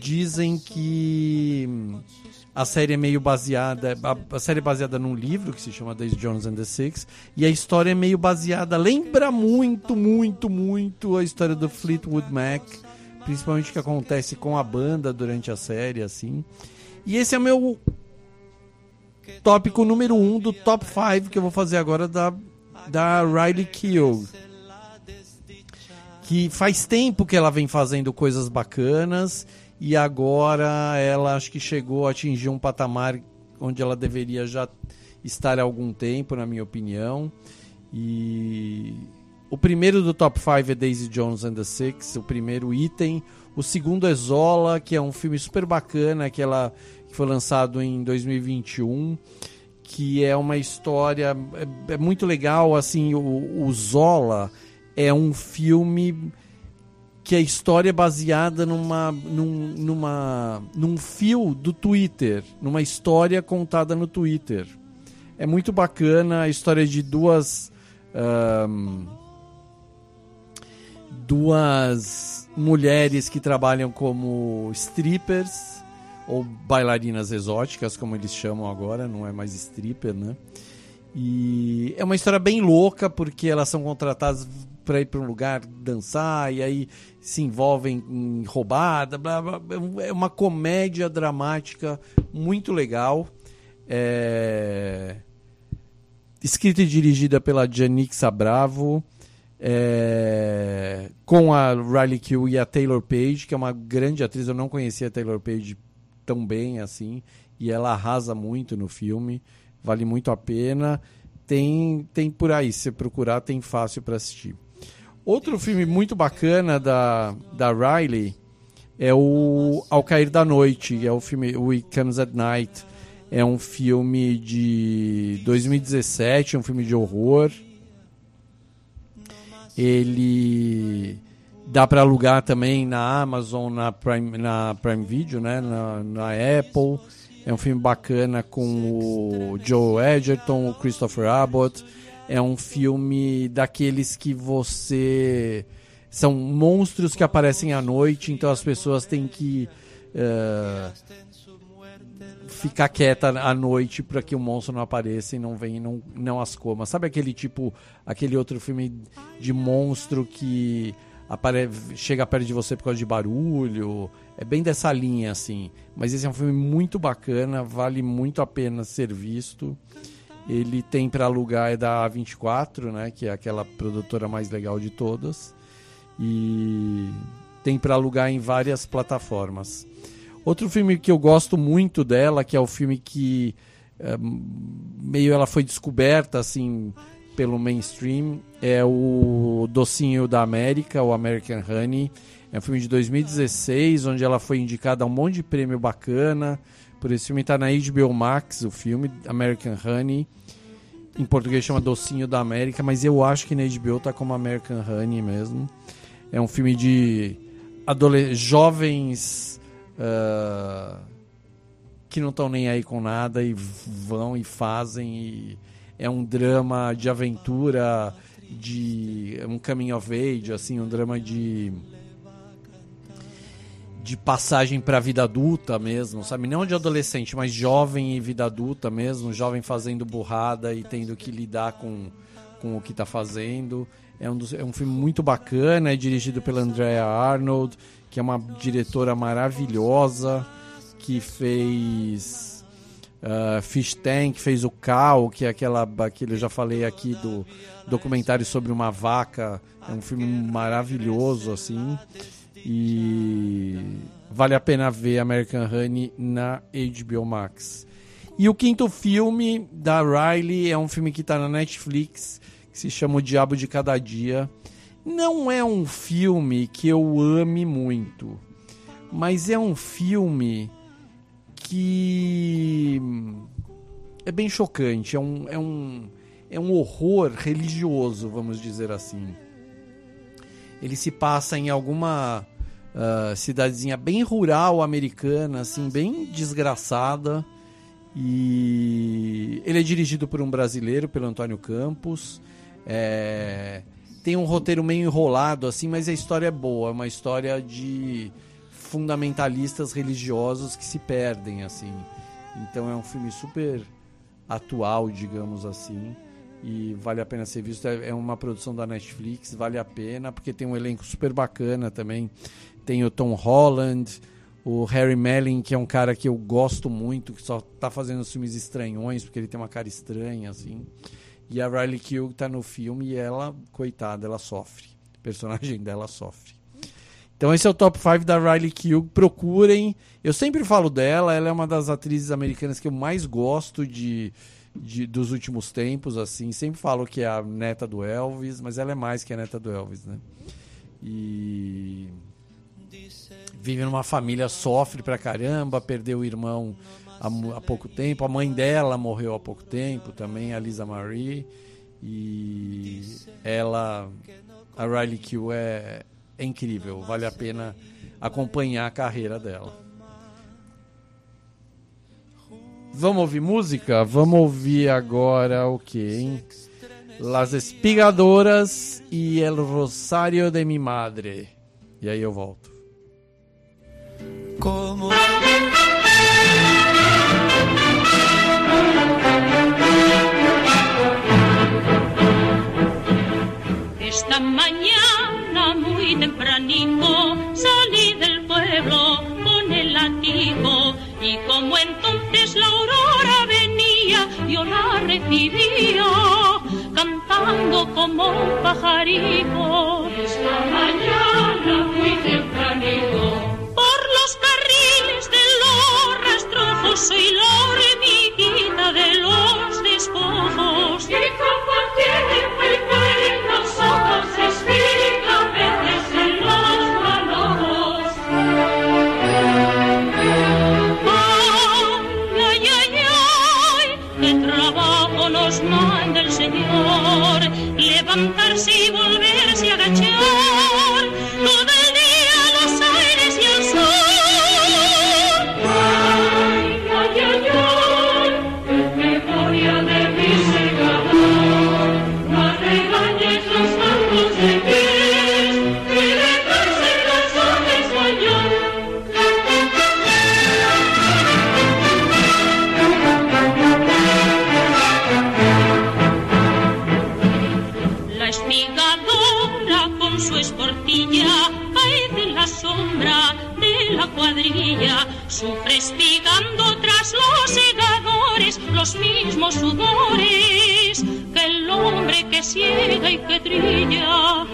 Dizem que a série é meio baseada. A, a, série é baseada num livro que se chama Daisy Jones and the Six. E a história é meio baseada. Lembra muito, muito, muito a história do Fleetwood Mac. Principalmente o que acontece com a banda durante a série, assim. E esse é o meu tópico número um do top 5 que eu vou fazer agora da, da Riley Keough. Que faz tempo que ela vem fazendo coisas bacanas e agora ela acho que chegou a atingir um patamar onde ela deveria já estar há algum tempo, na minha opinião. E o primeiro do top 5 é Daisy Jones and the Six, o primeiro item. O segundo é Zola, que é um filme super bacana, que, ela, que foi lançado em 2021, que é uma história é, é muito legal. Assim, o, o Zola é um filme que a história é baseada numa, num, numa, num fio do Twitter, numa história contada no Twitter. É muito bacana a história de duas. Um, duas mulheres que trabalham como strippers ou bailarinas exóticas, como eles chamam agora, não é mais stripper, né? E é uma história bem louca porque elas são contratadas para ir para um lugar dançar e aí se envolvem em roubada, blá, blá, é uma comédia dramática muito legal. É... Escrita e dirigida pela Janik Sabravo, é... com a Riley Keough e a Taylor Page, que é uma grande atriz. Eu não conhecia a Taylor Page tão bem assim, e ela arrasa muito no filme, vale muito a pena. Tem, tem por aí, se procurar, tem fácil para assistir. Outro filme muito bacana da, da Riley é o Ao Cair da Noite, é o filme We Comes at Night. É um filme de 2017, um filme de horror. Ele dá para alugar também na Amazon, na Prime, na Prime Video, né? na, na Apple. É um filme bacana com o Joe Edgerton, o Christopher Abbott é um filme daqueles que você. São monstros que aparecem à noite, então as pessoas têm que uh, ficar quieta à noite para que o monstro não apareça e não venha e não, não as coma. Sabe aquele tipo, aquele outro filme de monstro que apare... chega perto de você por causa de barulho? É bem dessa linha, assim. Mas esse é um filme muito bacana, vale muito a pena ser visto. Ele tem para alugar é da A24, né, que é aquela produtora mais legal de todas. E tem para alugar em várias plataformas. Outro filme que eu gosto muito dela, que é o filme que é, meio ela foi descoberta assim pelo mainstream é o Docinho da América, o American Honey. É um filme de 2016, onde ela foi indicada a um monte de prêmio bacana. Por esse filme está na HBO Max, o filme American Honey. Em português chama Docinho da América, mas eu acho que na HBO tá como American Honey mesmo. É um filme de jovens uh, que não estão nem aí com nada e vão e fazem. E é um drama de aventura, de um coming of age, assim, um drama de de passagem para a vida adulta mesmo, sabe? Não de adolescente, mas jovem e vida adulta mesmo, jovem fazendo burrada e tendo que lidar com, com o que está fazendo. É um, dos, é um filme muito bacana, é dirigido pela Andrea Arnold, que é uma diretora maravilhosa, que fez uh, Fish Tank, fez o Cal, que é aquela, aquele eu já falei aqui do documentário sobre uma vaca. É um filme maravilhoso, assim. E vale a pena ver American Honey na HBO Max. E o quinto filme da Riley é um filme que está na Netflix, que se chama O Diabo de Cada Dia. Não é um filme que eu ame muito, mas é um filme que é bem chocante. É um, é um, é um horror religioso, vamos dizer assim. Ele se passa em alguma uh, cidadezinha bem rural americana, assim, bem desgraçada. E ele é dirigido por um brasileiro, pelo Antônio Campos. É... Tem um roteiro meio enrolado, assim, mas a história é boa. É uma história de fundamentalistas religiosos que se perdem, assim. Então é um filme super atual, digamos assim. E vale a pena ser visto. É, é uma produção da Netflix, vale a pena, porque tem um elenco super bacana também. Tem o Tom Holland, o Harry Melling, que é um cara que eu gosto muito, que só tá fazendo filmes estranhões, porque ele tem uma cara estranha, assim. E a Riley Keough tá no filme e ela, coitada, ela sofre. O personagem dela sofre. Então esse é o top 5 da Riley Keough. Procurem. Eu sempre falo dela, ela é uma das atrizes americanas que eu mais gosto de, de, dos últimos tempos, assim. Sempre falo que é a neta do Elvis, mas ela é mais que a neta do Elvis, né? E vive numa família, sofre pra caramba, perdeu o irmão há, há, pouco tempo, a mãe dela morreu há pouco tempo também, a Lisa Marie. E ela, a Riley Q é, é incrível, vale a pena acompanhar a carreira dela. Vamos ouvir música? Vamos ouvir agora o que, hein? Las Espigadoras e El Rosário de mi Madre. E aí eu volto. Como Esta mañana muy tempranito salí del pueblo con el latigo y como entonces la aurora venía yo la recibía cantando como un pajarito. Esta mañana muy tempranito soy la hormiguita de los despojos. Y como tiene muy buenos ojos, explica veces en los manojos. Ay, ay, ay, ay, qué trabajo nos manda el Señor, levantarse los mismos sudores que el hombre que ciega y que trilla.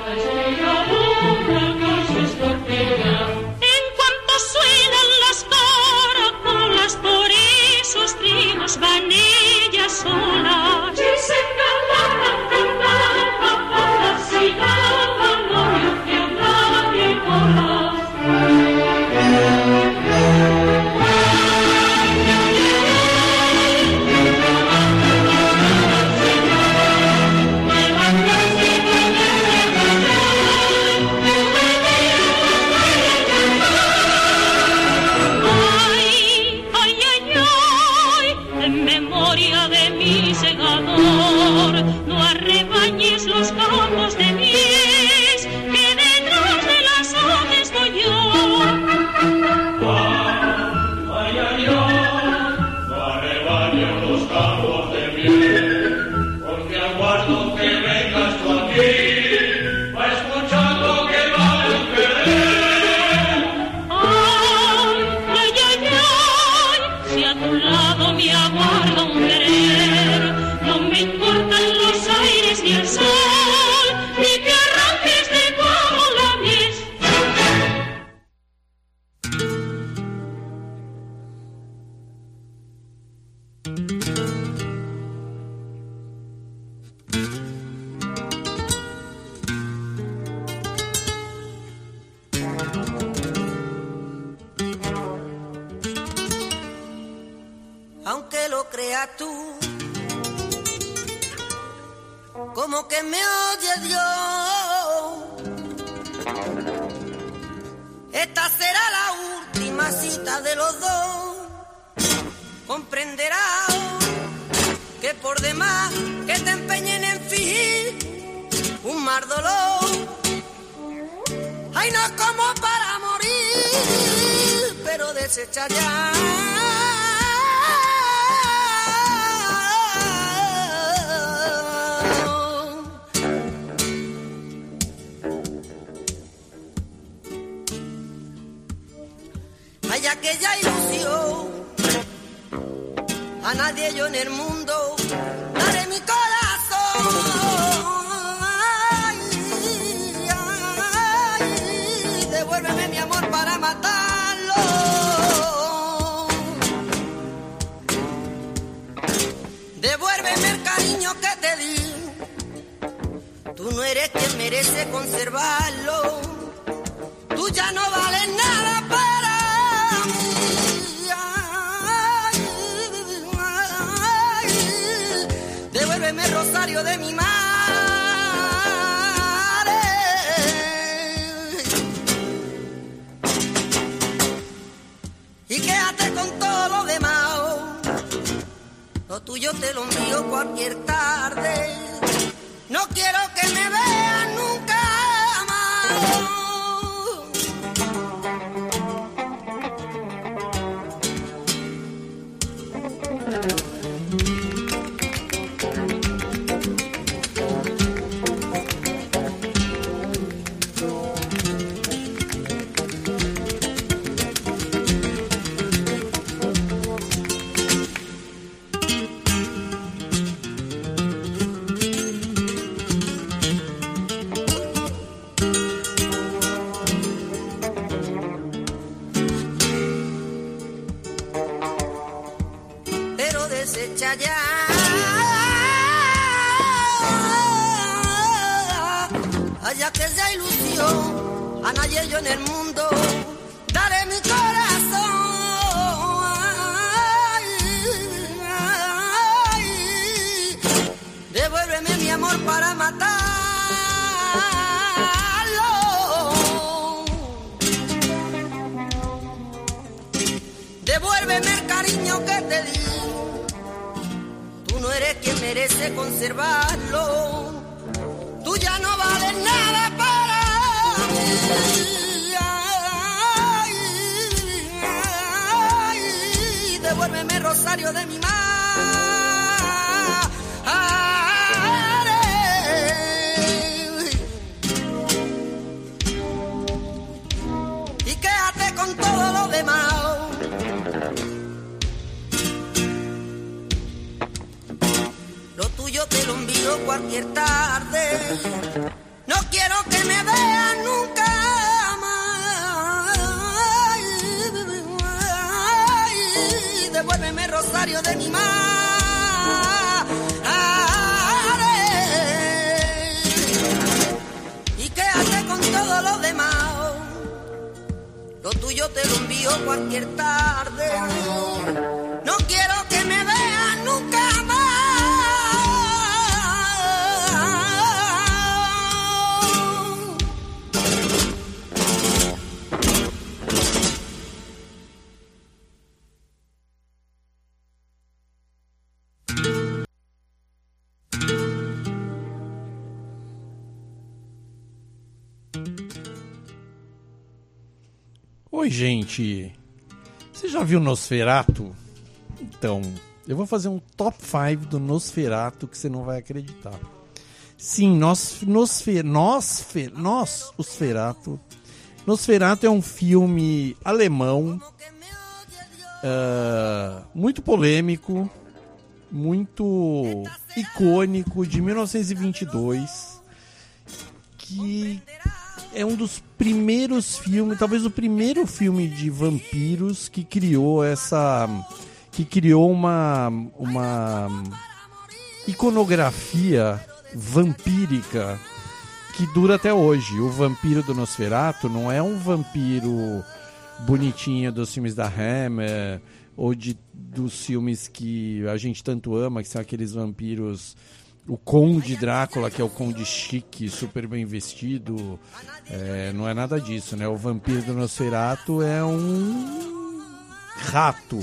Devuélveme el cariño que te di. Tú no eres quien merece conservarlo. Tú ya no vales nada para mí. Devuélveme el rosario de mi mano yo cualquier tarde. No quiero que me vean nunca más. Ay, devuélveme rosario de mi madre. ¿Y qué hace con todo lo demás? Lo tuyo te lo envío cualquier tarde. No quiero gente. Você já viu Nosferato? Então, eu vou fazer um top 5 do Nosferato que você não vai acreditar. Sim, nós, Nosfer, Nosfer, nós, Osferato. Nosferato é um filme alemão, ah, muito polêmico, muito icônico, de 1922, que é um dos primeiros filmes, talvez o primeiro filme de vampiros que criou essa. que criou uma. uma iconografia vampírica que dura até hoje. O vampiro do Nosferatu não é um vampiro bonitinho dos filmes da Hammer ou de, dos filmes que a gente tanto ama, que são aqueles vampiros o Conde Drácula, que é o Conde chique, super bem vestido. É, não é nada disso, né? O vampiro do Nosferatu é um rato,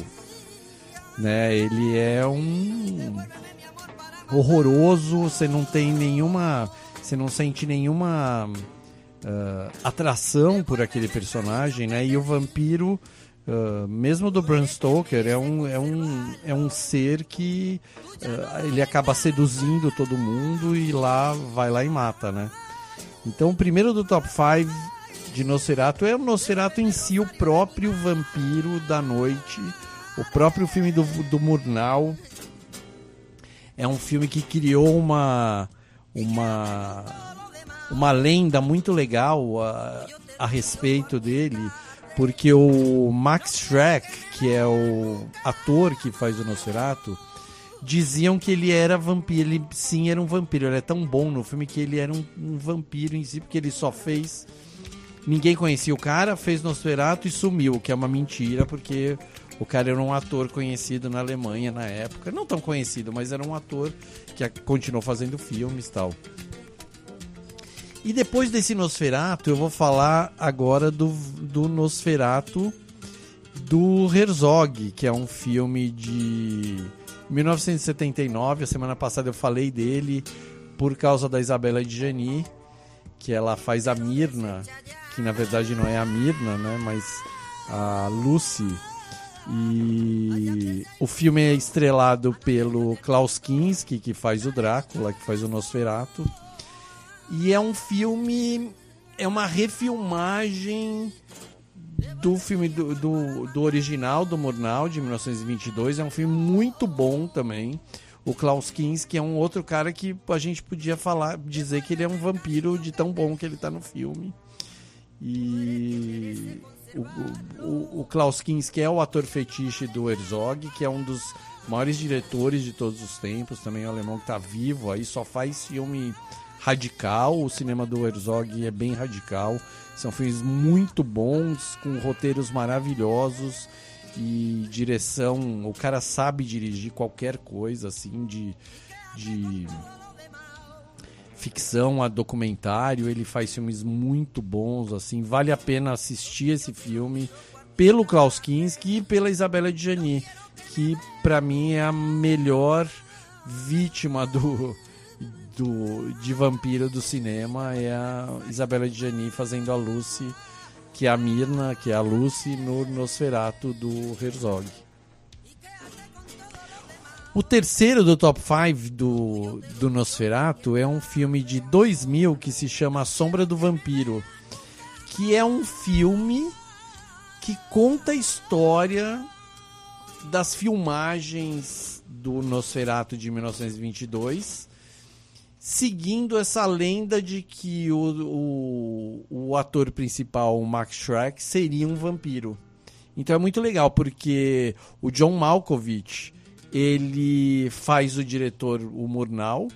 né? Ele é um horroroso, você não tem nenhuma, você não sente nenhuma ah, atração por aquele personagem, né? E o vampiro Uh, mesmo do Bram Stoker, é um, é um, é um ser que uh, ele acaba seduzindo todo mundo e lá vai lá e mata, né? Então, o primeiro do top 5 de Nosferatu é o Nosferatu em si, o próprio vampiro da noite, o próprio filme do, do Murnau. É um filme que criou uma, uma, uma lenda muito legal a, a respeito dele porque o Max Schreck, que é o ator que faz o Nosferatu, diziam que ele era vampiro. Ele sim era um vampiro. Ele é tão bom no filme que ele era um, um vampiro em si, porque ele só fez. Ninguém conhecia o cara, fez Nosferatu e sumiu, que é uma mentira, porque o cara era um ator conhecido na Alemanha na época. Não tão conhecido, mas era um ator que continuou fazendo filmes e tal. E depois desse Nosferatu, eu vou falar agora do, do Nosferatu do Herzog, que é um filme de 1979. A semana passada eu falei dele por causa da Isabela Adjani, que ela faz a Mirna, que na verdade não é a Mirna, né, mas a Lucy. E o filme é estrelado pelo Klaus Kinski, que faz o Drácula, que faz o Nosferatu. E é um filme. É uma refilmagem do filme do, do, do original, do Murnau, de 1922. É um filme muito bom também. O Klaus Kinski é um outro cara que a gente podia falar, dizer que ele é um vampiro de tão bom que ele tá no filme. E o, o, o Klaus Kinski é o ator fetiche do Herzog, que é um dos maiores diretores de todos os tempos, também é um alemão que tá vivo aí, só faz filme radical. O cinema do Herzog é bem radical. São filmes muito bons, com roteiros maravilhosos e direção. O cara sabe dirigir qualquer coisa, assim, de, de ficção a documentário. Ele faz filmes muito bons, assim. Vale a pena assistir esse filme pelo Klaus Kinski e pela Isabela Adjani, que para mim é a melhor vítima do do, de vampiro do cinema é a Isabela Adjani fazendo a Lucy, que é a Mirna, que é a Lucy no Nosferatu do Herzog. O terceiro do top 5 do, do Nosferatu é um filme de 2000 que se chama A Sombra do Vampiro, que é um filme que conta a história das filmagens do Nosferatu de 1922 seguindo essa lenda de que o, o, o ator principal, o Max Schreck, seria um vampiro. Então é muito legal, porque o John Malkovich, ele faz o diretor, o Murnau,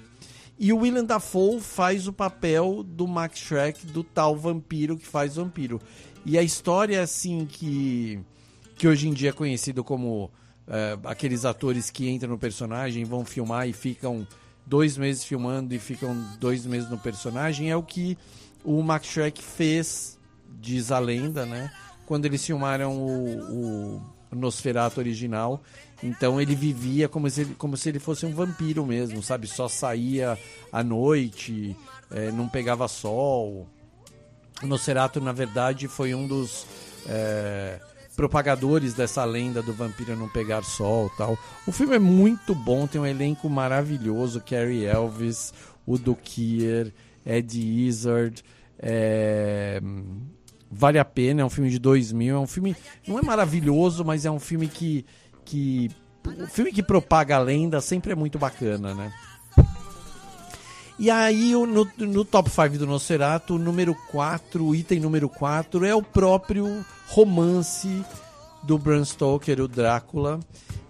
E o Willem Dafoe faz o papel do Max Shrek, do tal vampiro que faz vampiro. E a história, assim, que, que hoje em dia é conhecido como é, aqueles atores que entram no personagem, vão filmar e ficam dois meses filmando e ficam dois meses no personagem, é o que o Max Shrek fez, diz a lenda, né? Quando eles filmaram o, o Nosferatu original. Então ele vivia como se ele, como se ele fosse um vampiro mesmo, sabe? Só saía à noite, é, não pegava sol. O Nosferatu, na verdade, foi um dos é, propagadores dessa lenda do vampiro não pegar sol tal. O filme é muito bom, tem um elenco maravilhoso, Cary Elvis, Udo Kier, Ed Izzard, é... vale a pena, é um filme de 2000, é um filme, não é maravilhoso, mas é um filme que, que o filme que propaga a lenda sempre é muito bacana, né? E aí, no, no top 5 do Nosferatu, o número 4, o item número 4 é o próprio romance do Bram Stoker, o Drácula,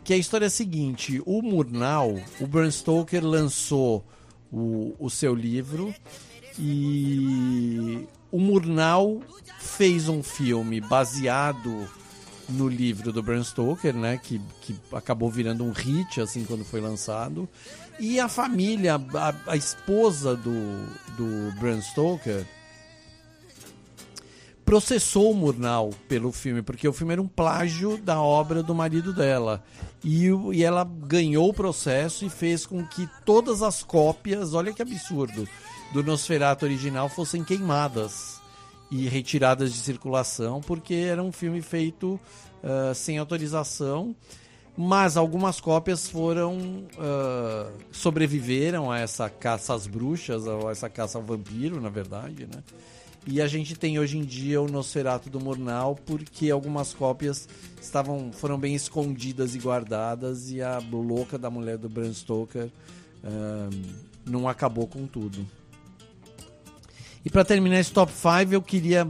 que a história é a seguinte, o Murnau, o Bram Stoker lançou o, o seu livro e o Murnau fez um filme baseado no livro do Bram Stoker, né, que, que acabou virando um hit assim quando foi lançado. E a família, a, a esposa do, do Bram Stoker, processou o Murnau pelo filme, porque o filme era um plágio da obra do marido dela. E, e ela ganhou o processo e fez com que todas as cópias, olha que absurdo, do Nosferatu original fossem queimadas e retiradas de circulação, porque era um filme feito uh, sem autorização. Mas algumas cópias foram. Uh, sobreviveram a essa caça às bruxas, a essa caça ao vampiro, na verdade, né? E a gente tem hoje em dia o Nosferatu do Murnau porque algumas cópias estavam foram bem escondidas e guardadas e a louca da mulher do Bram Stoker uh, não acabou com tudo. E para terminar esse top 5, eu queria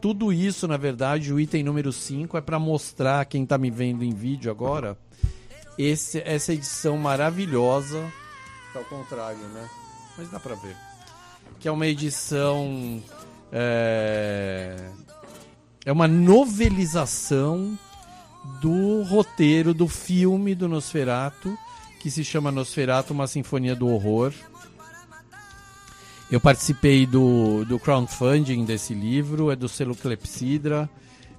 tudo isso, na verdade, o item número 5 é para mostrar quem está me vendo em vídeo agora esse, essa edição maravilhosa. Tá ao contrário, né? Mas dá para ver. Que é uma edição é, é uma novelização do roteiro do filme do Nosferatu, que se chama Nosferatu, uma sinfonia do horror. Eu participei do, do crowdfunding desse livro, é do selo Clepsidra.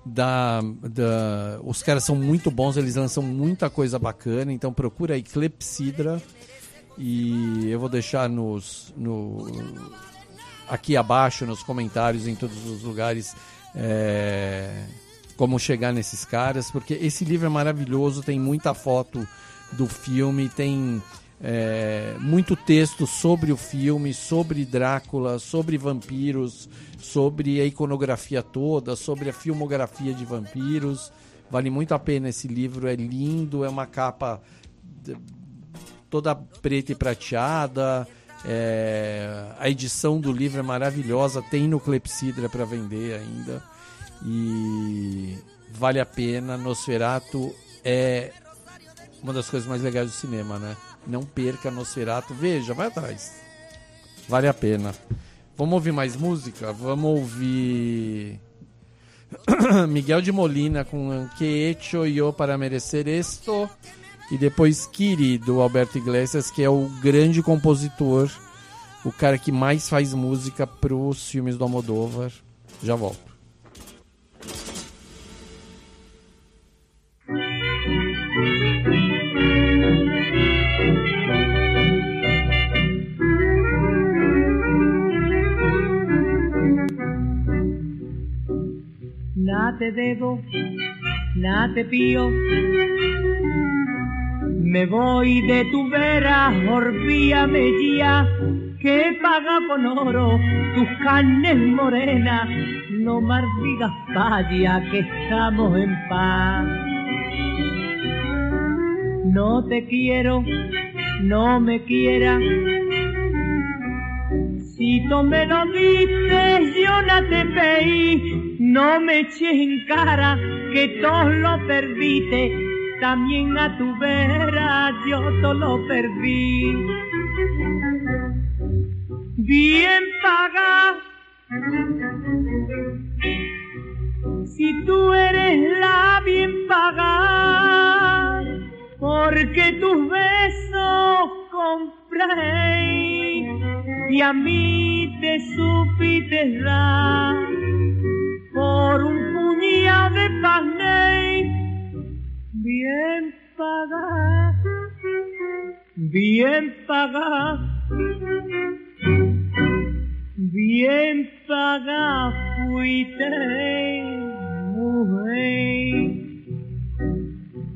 Da, da, os caras são muito bons, eles lançam muita coisa bacana, então procura aí Clepsidra. E eu vou deixar nos, no, aqui abaixo nos comentários, em todos os lugares, é, como chegar nesses caras, porque esse livro é maravilhoso, tem muita foto do filme, tem é, muito texto sobre o filme, sobre Drácula, sobre vampiros, sobre a iconografia toda, sobre a filmografia de vampiros. Vale muito a pena esse livro, é lindo, é uma capa toda preta e prateada. É, a edição do livro é maravilhosa, tem no Clepsidra para vender ainda. E vale a pena. Nosferatu é uma das coisas mais legais do cinema, né? Não perca Nosferatu. Veja, vai atrás. Vale a pena. Vamos ouvir mais música? Vamos ouvir Miguel de Molina com Que hecho yo para merecer esto e depois Kiri, do Alberto Iglesias, que é o grande compositor, o cara que mais faz música para os filmes do Almodóvar. Já volto. Nada te debo, nada te pío me voy de tu vera, olvídame ya, que paga con oro tus carnes morenas. No más digas falla que estamos en paz. No te quiero, no me quieras. Si tú me lo yo no te pedí, no me eches en cara que todo lo perdiste también a tu vera yo todo lo perdí. bien paga. Si tú eres la bien paga, porque tus besos compré y a mí te supiste dar por un puñado de pané bien paga, bien paga, bien paga fuiste mujer.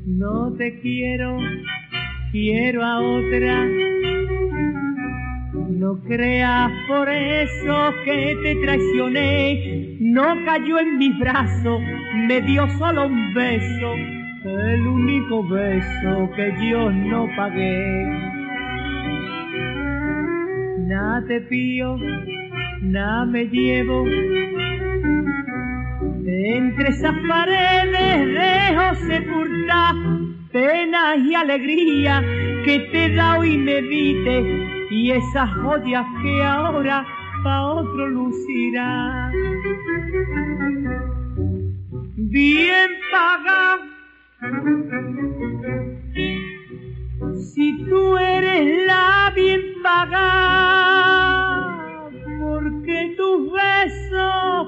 No te quiero, quiero a otra. No creas por eso que te traicioné. No cayó en mis brazos, me dio solo un beso el único beso que yo no pagué. Nada te pío, nada me llevo. Entre esas paredes dejo sepultar penas y alegría que te da y me viste y esas joyas que ahora pa' otro lucirá. Bien paga si tú eres la bien pagada, porque tus besos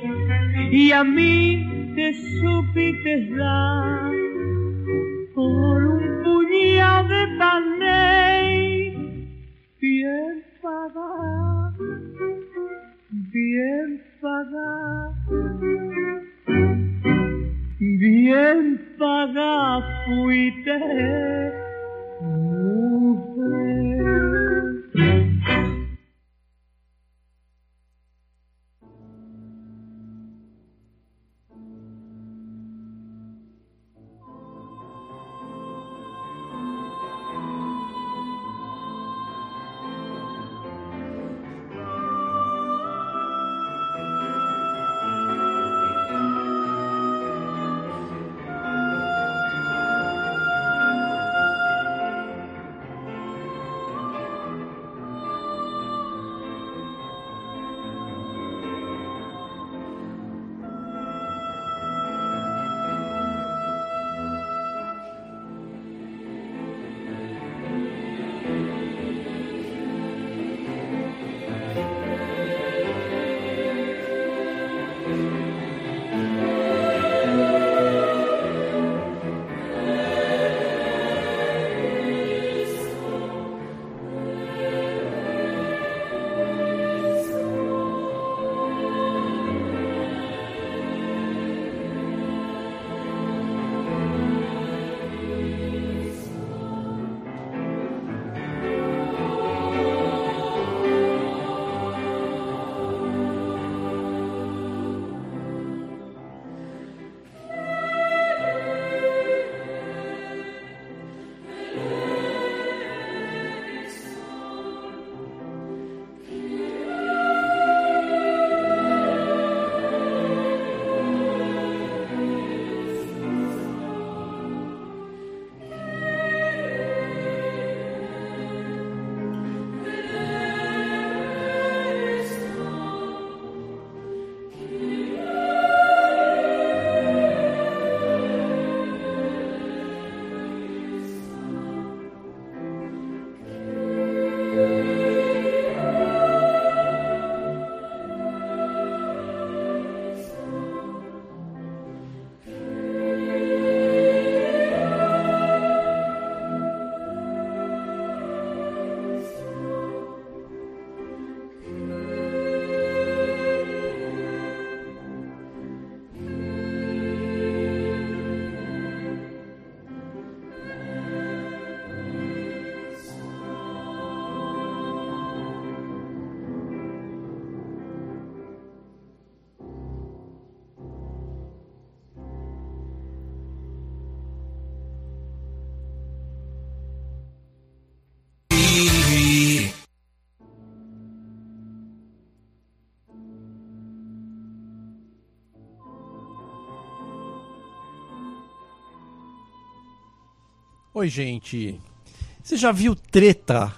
compré y a mí te supiste dar por un puñado de pané bien pagada, bien pagada bien paga fuiste mujer. Oi, gente. Você já viu treta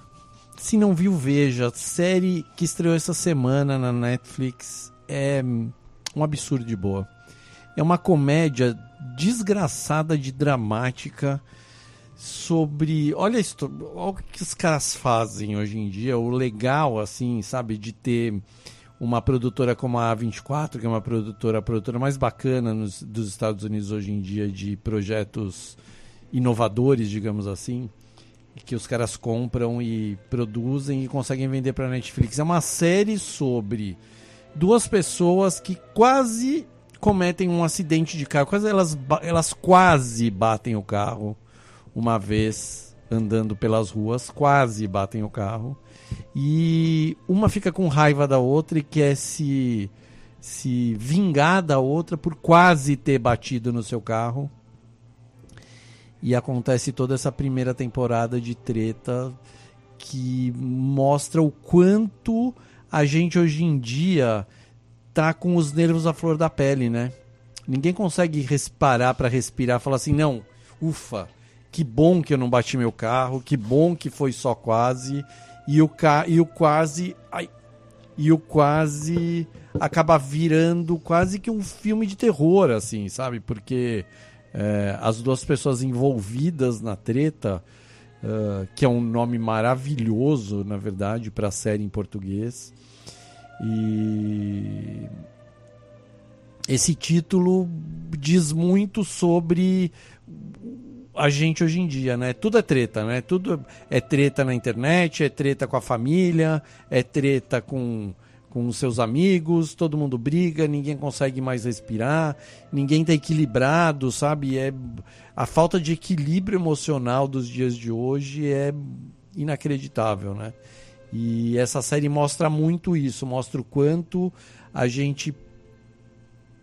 se não viu, veja. Série que estreou essa semana na Netflix é um absurdo de boa. É uma comédia desgraçada de dramática sobre. Olha, isso, olha o que os caras fazem hoje em dia. O legal, assim, sabe, de ter uma produtora como a A24, que é uma produtora, a produtora mais bacana nos, dos Estados Unidos hoje em dia de projetos inovadores, digamos assim, que os caras compram e produzem e conseguem vender para Netflix. É uma série sobre duas pessoas que quase cometem um acidente de carro, quase elas, elas quase batem o carro uma vez andando pelas ruas, quase batem o carro. E uma fica com raiva da outra e quer se, se vingar da outra por quase ter batido no seu carro. E acontece toda essa primeira temporada de treta que mostra o quanto a gente hoje em dia tá com os nervos à flor da pele, né? Ninguém consegue respirar para respirar, falar assim, não, ufa, que bom que eu não bati meu carro, que bom que foi só quase e o, ca... e o quase. Ai, e o quase acaba virando quase que um filme de terror, assim, sabe? Porque é, as duas pessoas envolvidas na treta, uh, que é um nome maravilhoso, na verdade, para a série em português. E esse título diz muito sobre a gente hoje em dia, né? Tudo é treta, né? Tudo é treta na internet, é treta com a família, é treta com com os seus amigos, todo mundo briga, ninguém consegue mais respirar, ninguém está equilibrado, sabe? É a falta de equilíbrio emocional dos dias de hoje é inacreditável, né? E essa série mostra muito isso, mostra o quanto a gente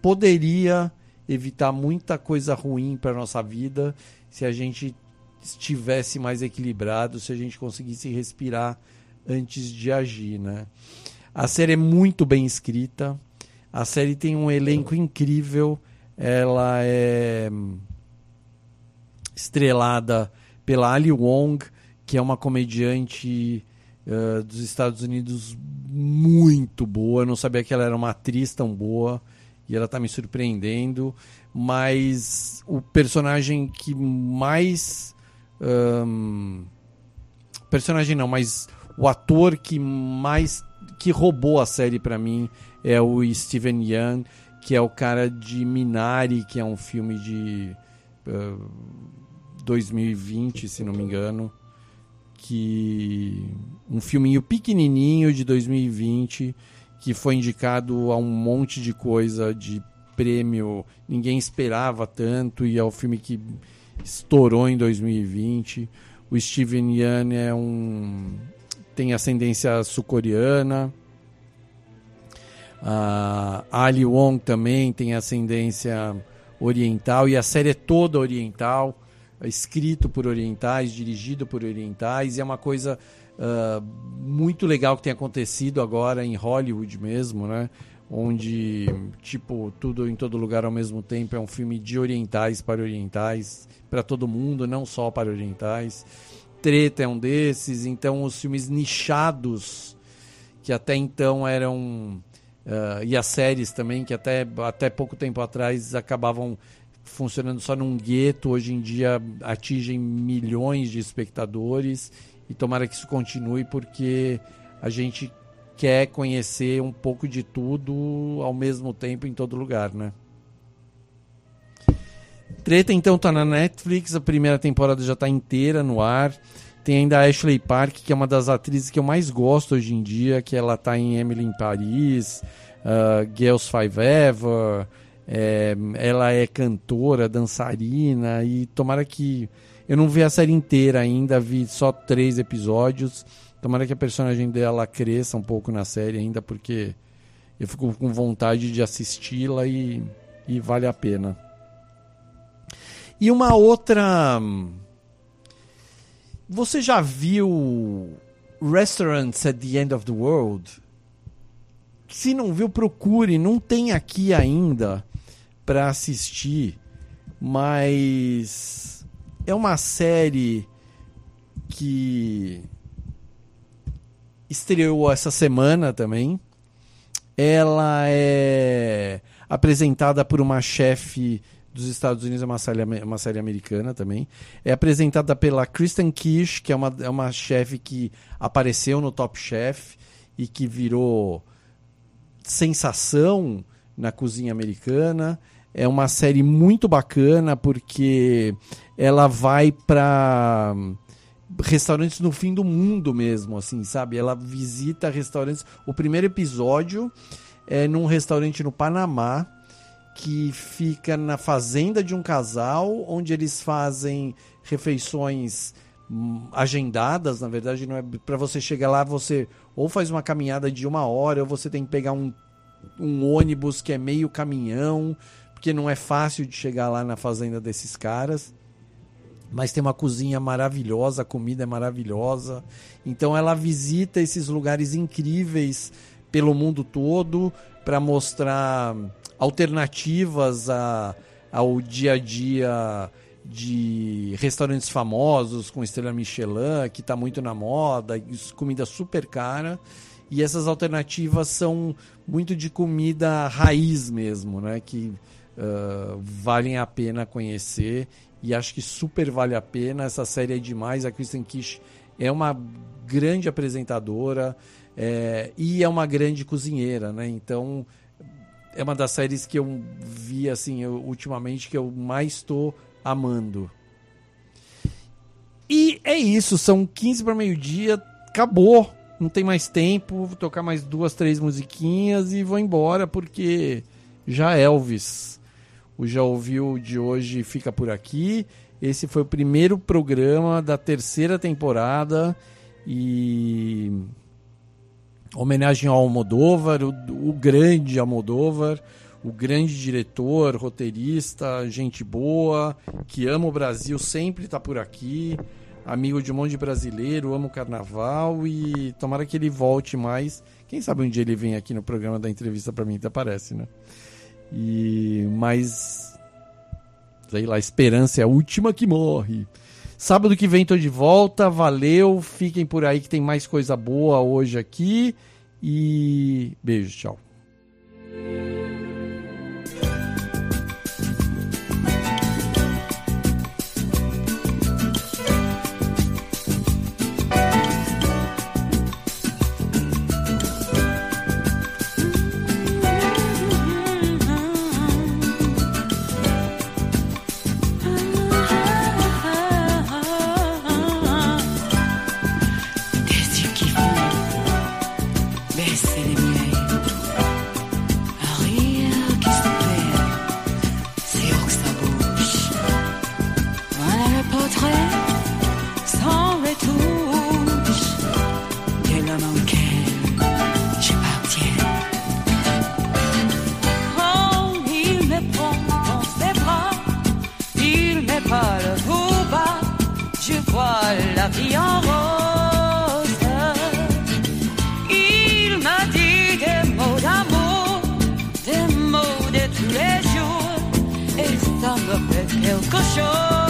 poderia evitar muita coisa ruim para nossa vida se a gente estivesse mais equilibrado, se a gente conseguisse respirar antes de agir, né? A série é muito bem escrita. A série tem um elenco incrível. Ela é estrelada pela Ali Wong, que é uma comediante uh, dos Estados Unidos muito boa. Eu não sabia que ela era uma atriz tão boa e ela está me surpreendendo mas o personagem que mais. Um, personagem não, mas o ator que mais. Que roubou a série para mim é o Steven Yeun, que é o cara de Minari, que é um filme de uh, 2020, se não me engano. Que. um filminho pequenininho de 2020 que foi indicado a um monte de coisa de prêmio, ninguém esperava tanto e é o filme que estourou em 2020. O Steven Yeun é um tem ascendência sul-coreana. A Ali Wong também tem ascendência oriental e a série é toda oriental, escrito por orientais, dirigido por orientais e é uma coisa uh, muito legal que tem acontecido agora em Hollywood mesmo, né? onde tipo tudo em todo lugar ao mesmo tempo é um filme de orientais para orientais para todo mundo não só para orientais treta é um desses então os filmes nichados que até então eram uh, e as séries também que até até pouco tempo atrás acabavam funcionando só num gueto hoje em dia atingem milhões de espectadores e tomara que isso continue porque a gente quer conhecer um pouco de tudo ao mesmo tempo em todo lugar, né? Treta então tá na Netflix, a primeira temporada já tá inteira no ar. Tem ainda a Ashley Park, que é uma das atrizes que eu mais gosto hoje em dia, que ela tá em Emily em Paris, uh, Girls Five Ever, é, ela é cantora, dançarina e tomara que eu não vi a série inteira ainda, vi só três episódios Tomara que a personagem dela cresça um pouco na série ainda, porque eu fico com vontade de assisti-la e, e vale a pena. E uma outra. Você já viu Restaurants at the End of the World? Se não viu, procure. Não tem aqui ainda para assistir, mas é uma série que estreou essa semana também. Ela é apresentada por uma chefe dos Estados Unidos, é uma série, uma série americana também. É apresentada pela Kristen Kish, que é uma, é uma chefe que apareceu no Top Chef e que virou sensação na cozinha americana. É uma série muito bacana porque ela vai para restaurantes no fim do mundo mesmo, assim, sabe? Ela visita restaurantes. O primeiro episódio é num restaurante no Panamá que fica na fazenda de um casal, onde eles fazem refeições hum, agendadas, na verdade, não é para você chegar lá, você ou faz uma caminhada de uma hora, ou você tem que pegar um, um ônibus que é meio caminhão, porque não é fácil de chegar lá na fazenda desses caras mas tem uma cozinha maravilhosa, a comida é maravilhosa. Então ela visita esses lugares incríveis pelo mundo todo para mostrar alternativas a, ao dia a dia de restaurantes famosos com estrela Michelin, que está muito na moda, comida super cara. E essas alternativas são muito de comida raiz mesmo, né? Que uh, valem a pena conhecer e acho que super vale a pena. Essa série é demais. A Kristen Kish é uma grande apresentadora é, e é uma grande cozinheira, né? Então é uma das séries que eu vi assim eu, ultimamente que eu mais estou amando. E é isso, são 15 para meio-dia, acabou. Não tem mais tempo, vou tocar mais duas, três musiquinhas e vou embora porque já Elvis. O Já Ouviu de hoje fica por aqui. Esse foi o primeiro programa da terceira temporada e homenagem ao Almodóvar, o, o grande Almodóvar, o grande diretor, roteirista, gente boa, que ama o Brasil, sempre está por aqui, amigo de um monte de brasileiro, ama o carnaval e tomara que ele volte mais. Quem sabe um dia ele vem aqui no programa da entrevista para mim, até parece, né? E mas sei lá, a esperança é a última que morre. Sábado que vem tô de volta, valeu, fiquem por aí que tem mais coisa boa hoje aqui e beijo, tchau. cushion.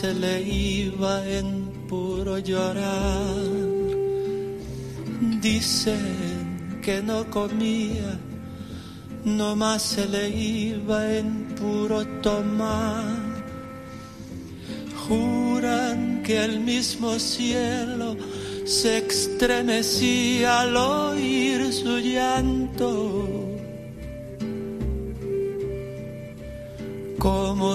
se le iba en puro llorar. Dicen que no comía, nomás se le iba en puro tomar. Juran que el mismo cielo se estremecía al oír su llanto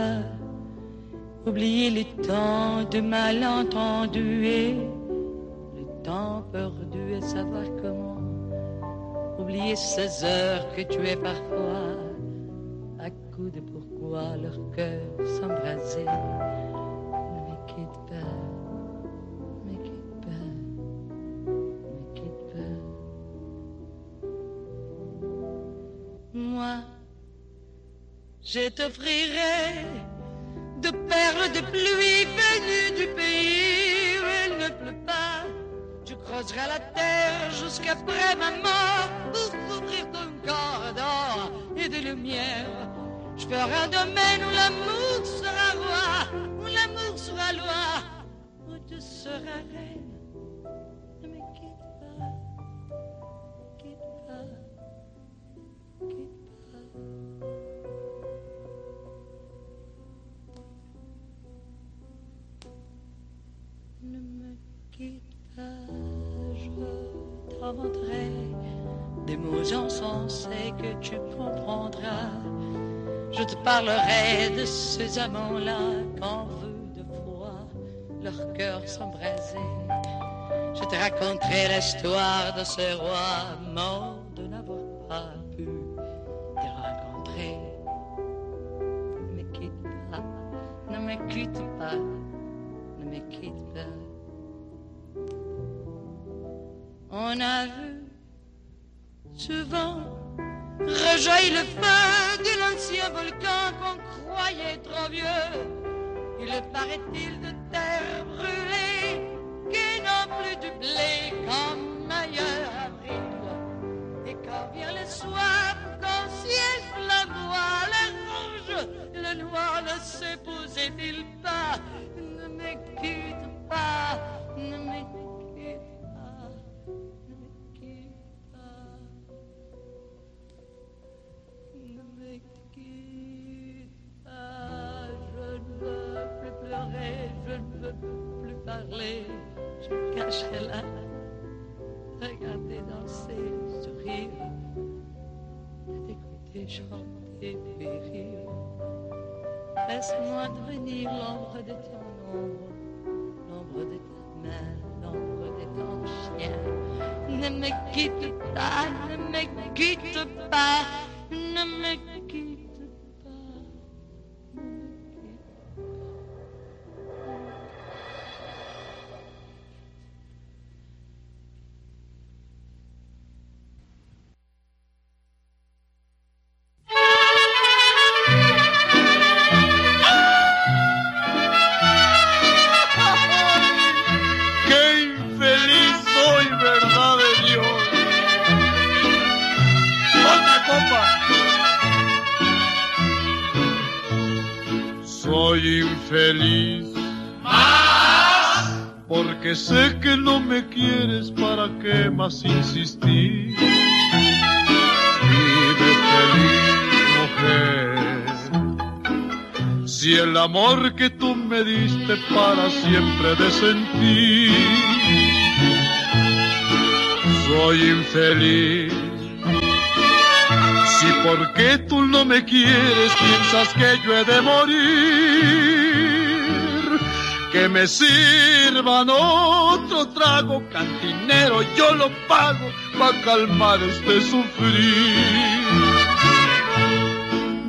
Déjà. Oublier les temps de malentendu et le temps perdu et savoir comment. Oublier ces heures que tu es parfois à coups de pourquoi leur cœur s'embraser. Je t'offrirai de perles de pluie venues du pays où il ne pleut pas. Tu creuseras la terre jusqu'après ma mort pour couvrir ton corps d'or et de lumière. Je ferai un domaine où l'amour sera roi, où l'amour sera loi, où tu seras reine. Ne me quitte parlerai de ces amants-là qu'en vue de froid, leur cœur s'embrasait. Je te raconterai l'histoire de ce roi mort más insistir? Vive feliz, mujer. Si el amor que tú me diste para siempre de sentir, soy infeliz. Si porque tú no me quieres piensas que yo he de morir, que me sirvan otro trago cantinero, yo lo pago para calmar este sufrir.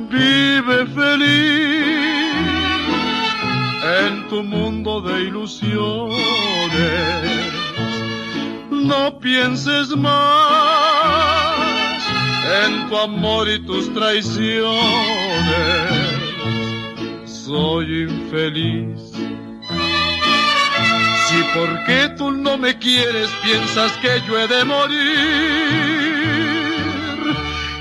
Vive feliz en tu mundo de ilusiones, no pienses más en tu amor y tus traiciones. Soy infeliz. Si porque tú no me quieres piensas que yo he de morir,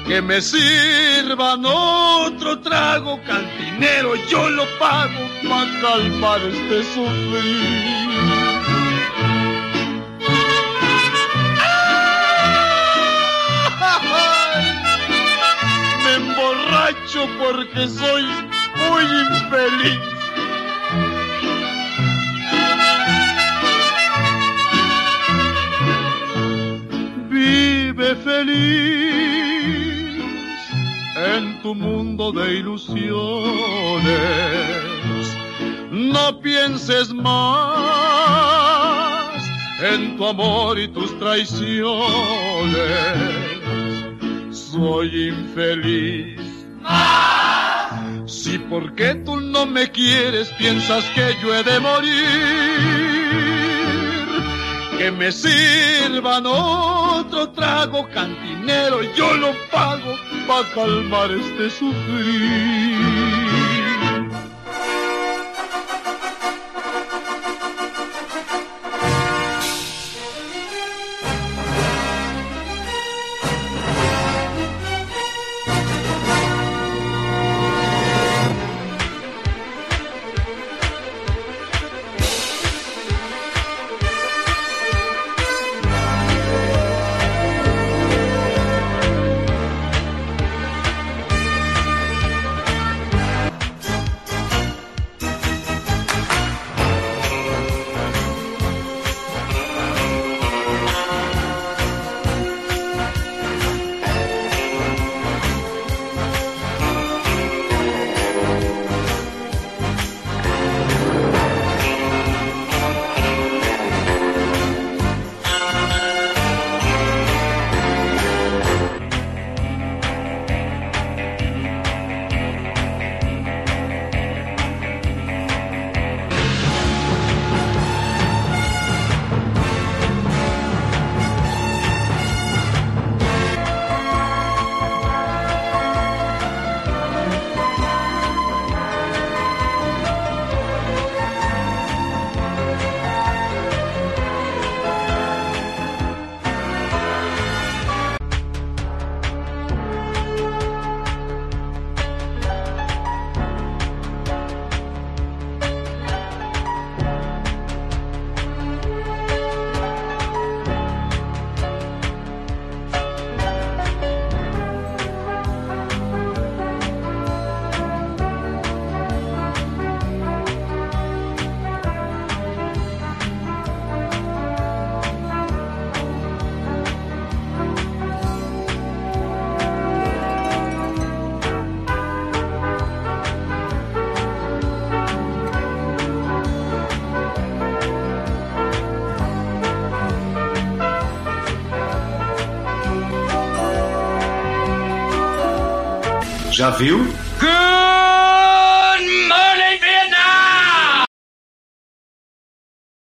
que me sirvan otro trago cantinero, yo lo pago para calmar este sufrir. Me emborracho porque soy muy infeliz. Vive feliz en tu mundo de ilusiones. No pienses más en tu amor y tus traiciones. Soy infeliz. Si porque tú no me quieres piensas que yo he de morir, que me sirvan otro trago cantinero, yo lo pago para calmar este sufrir. Viu? Good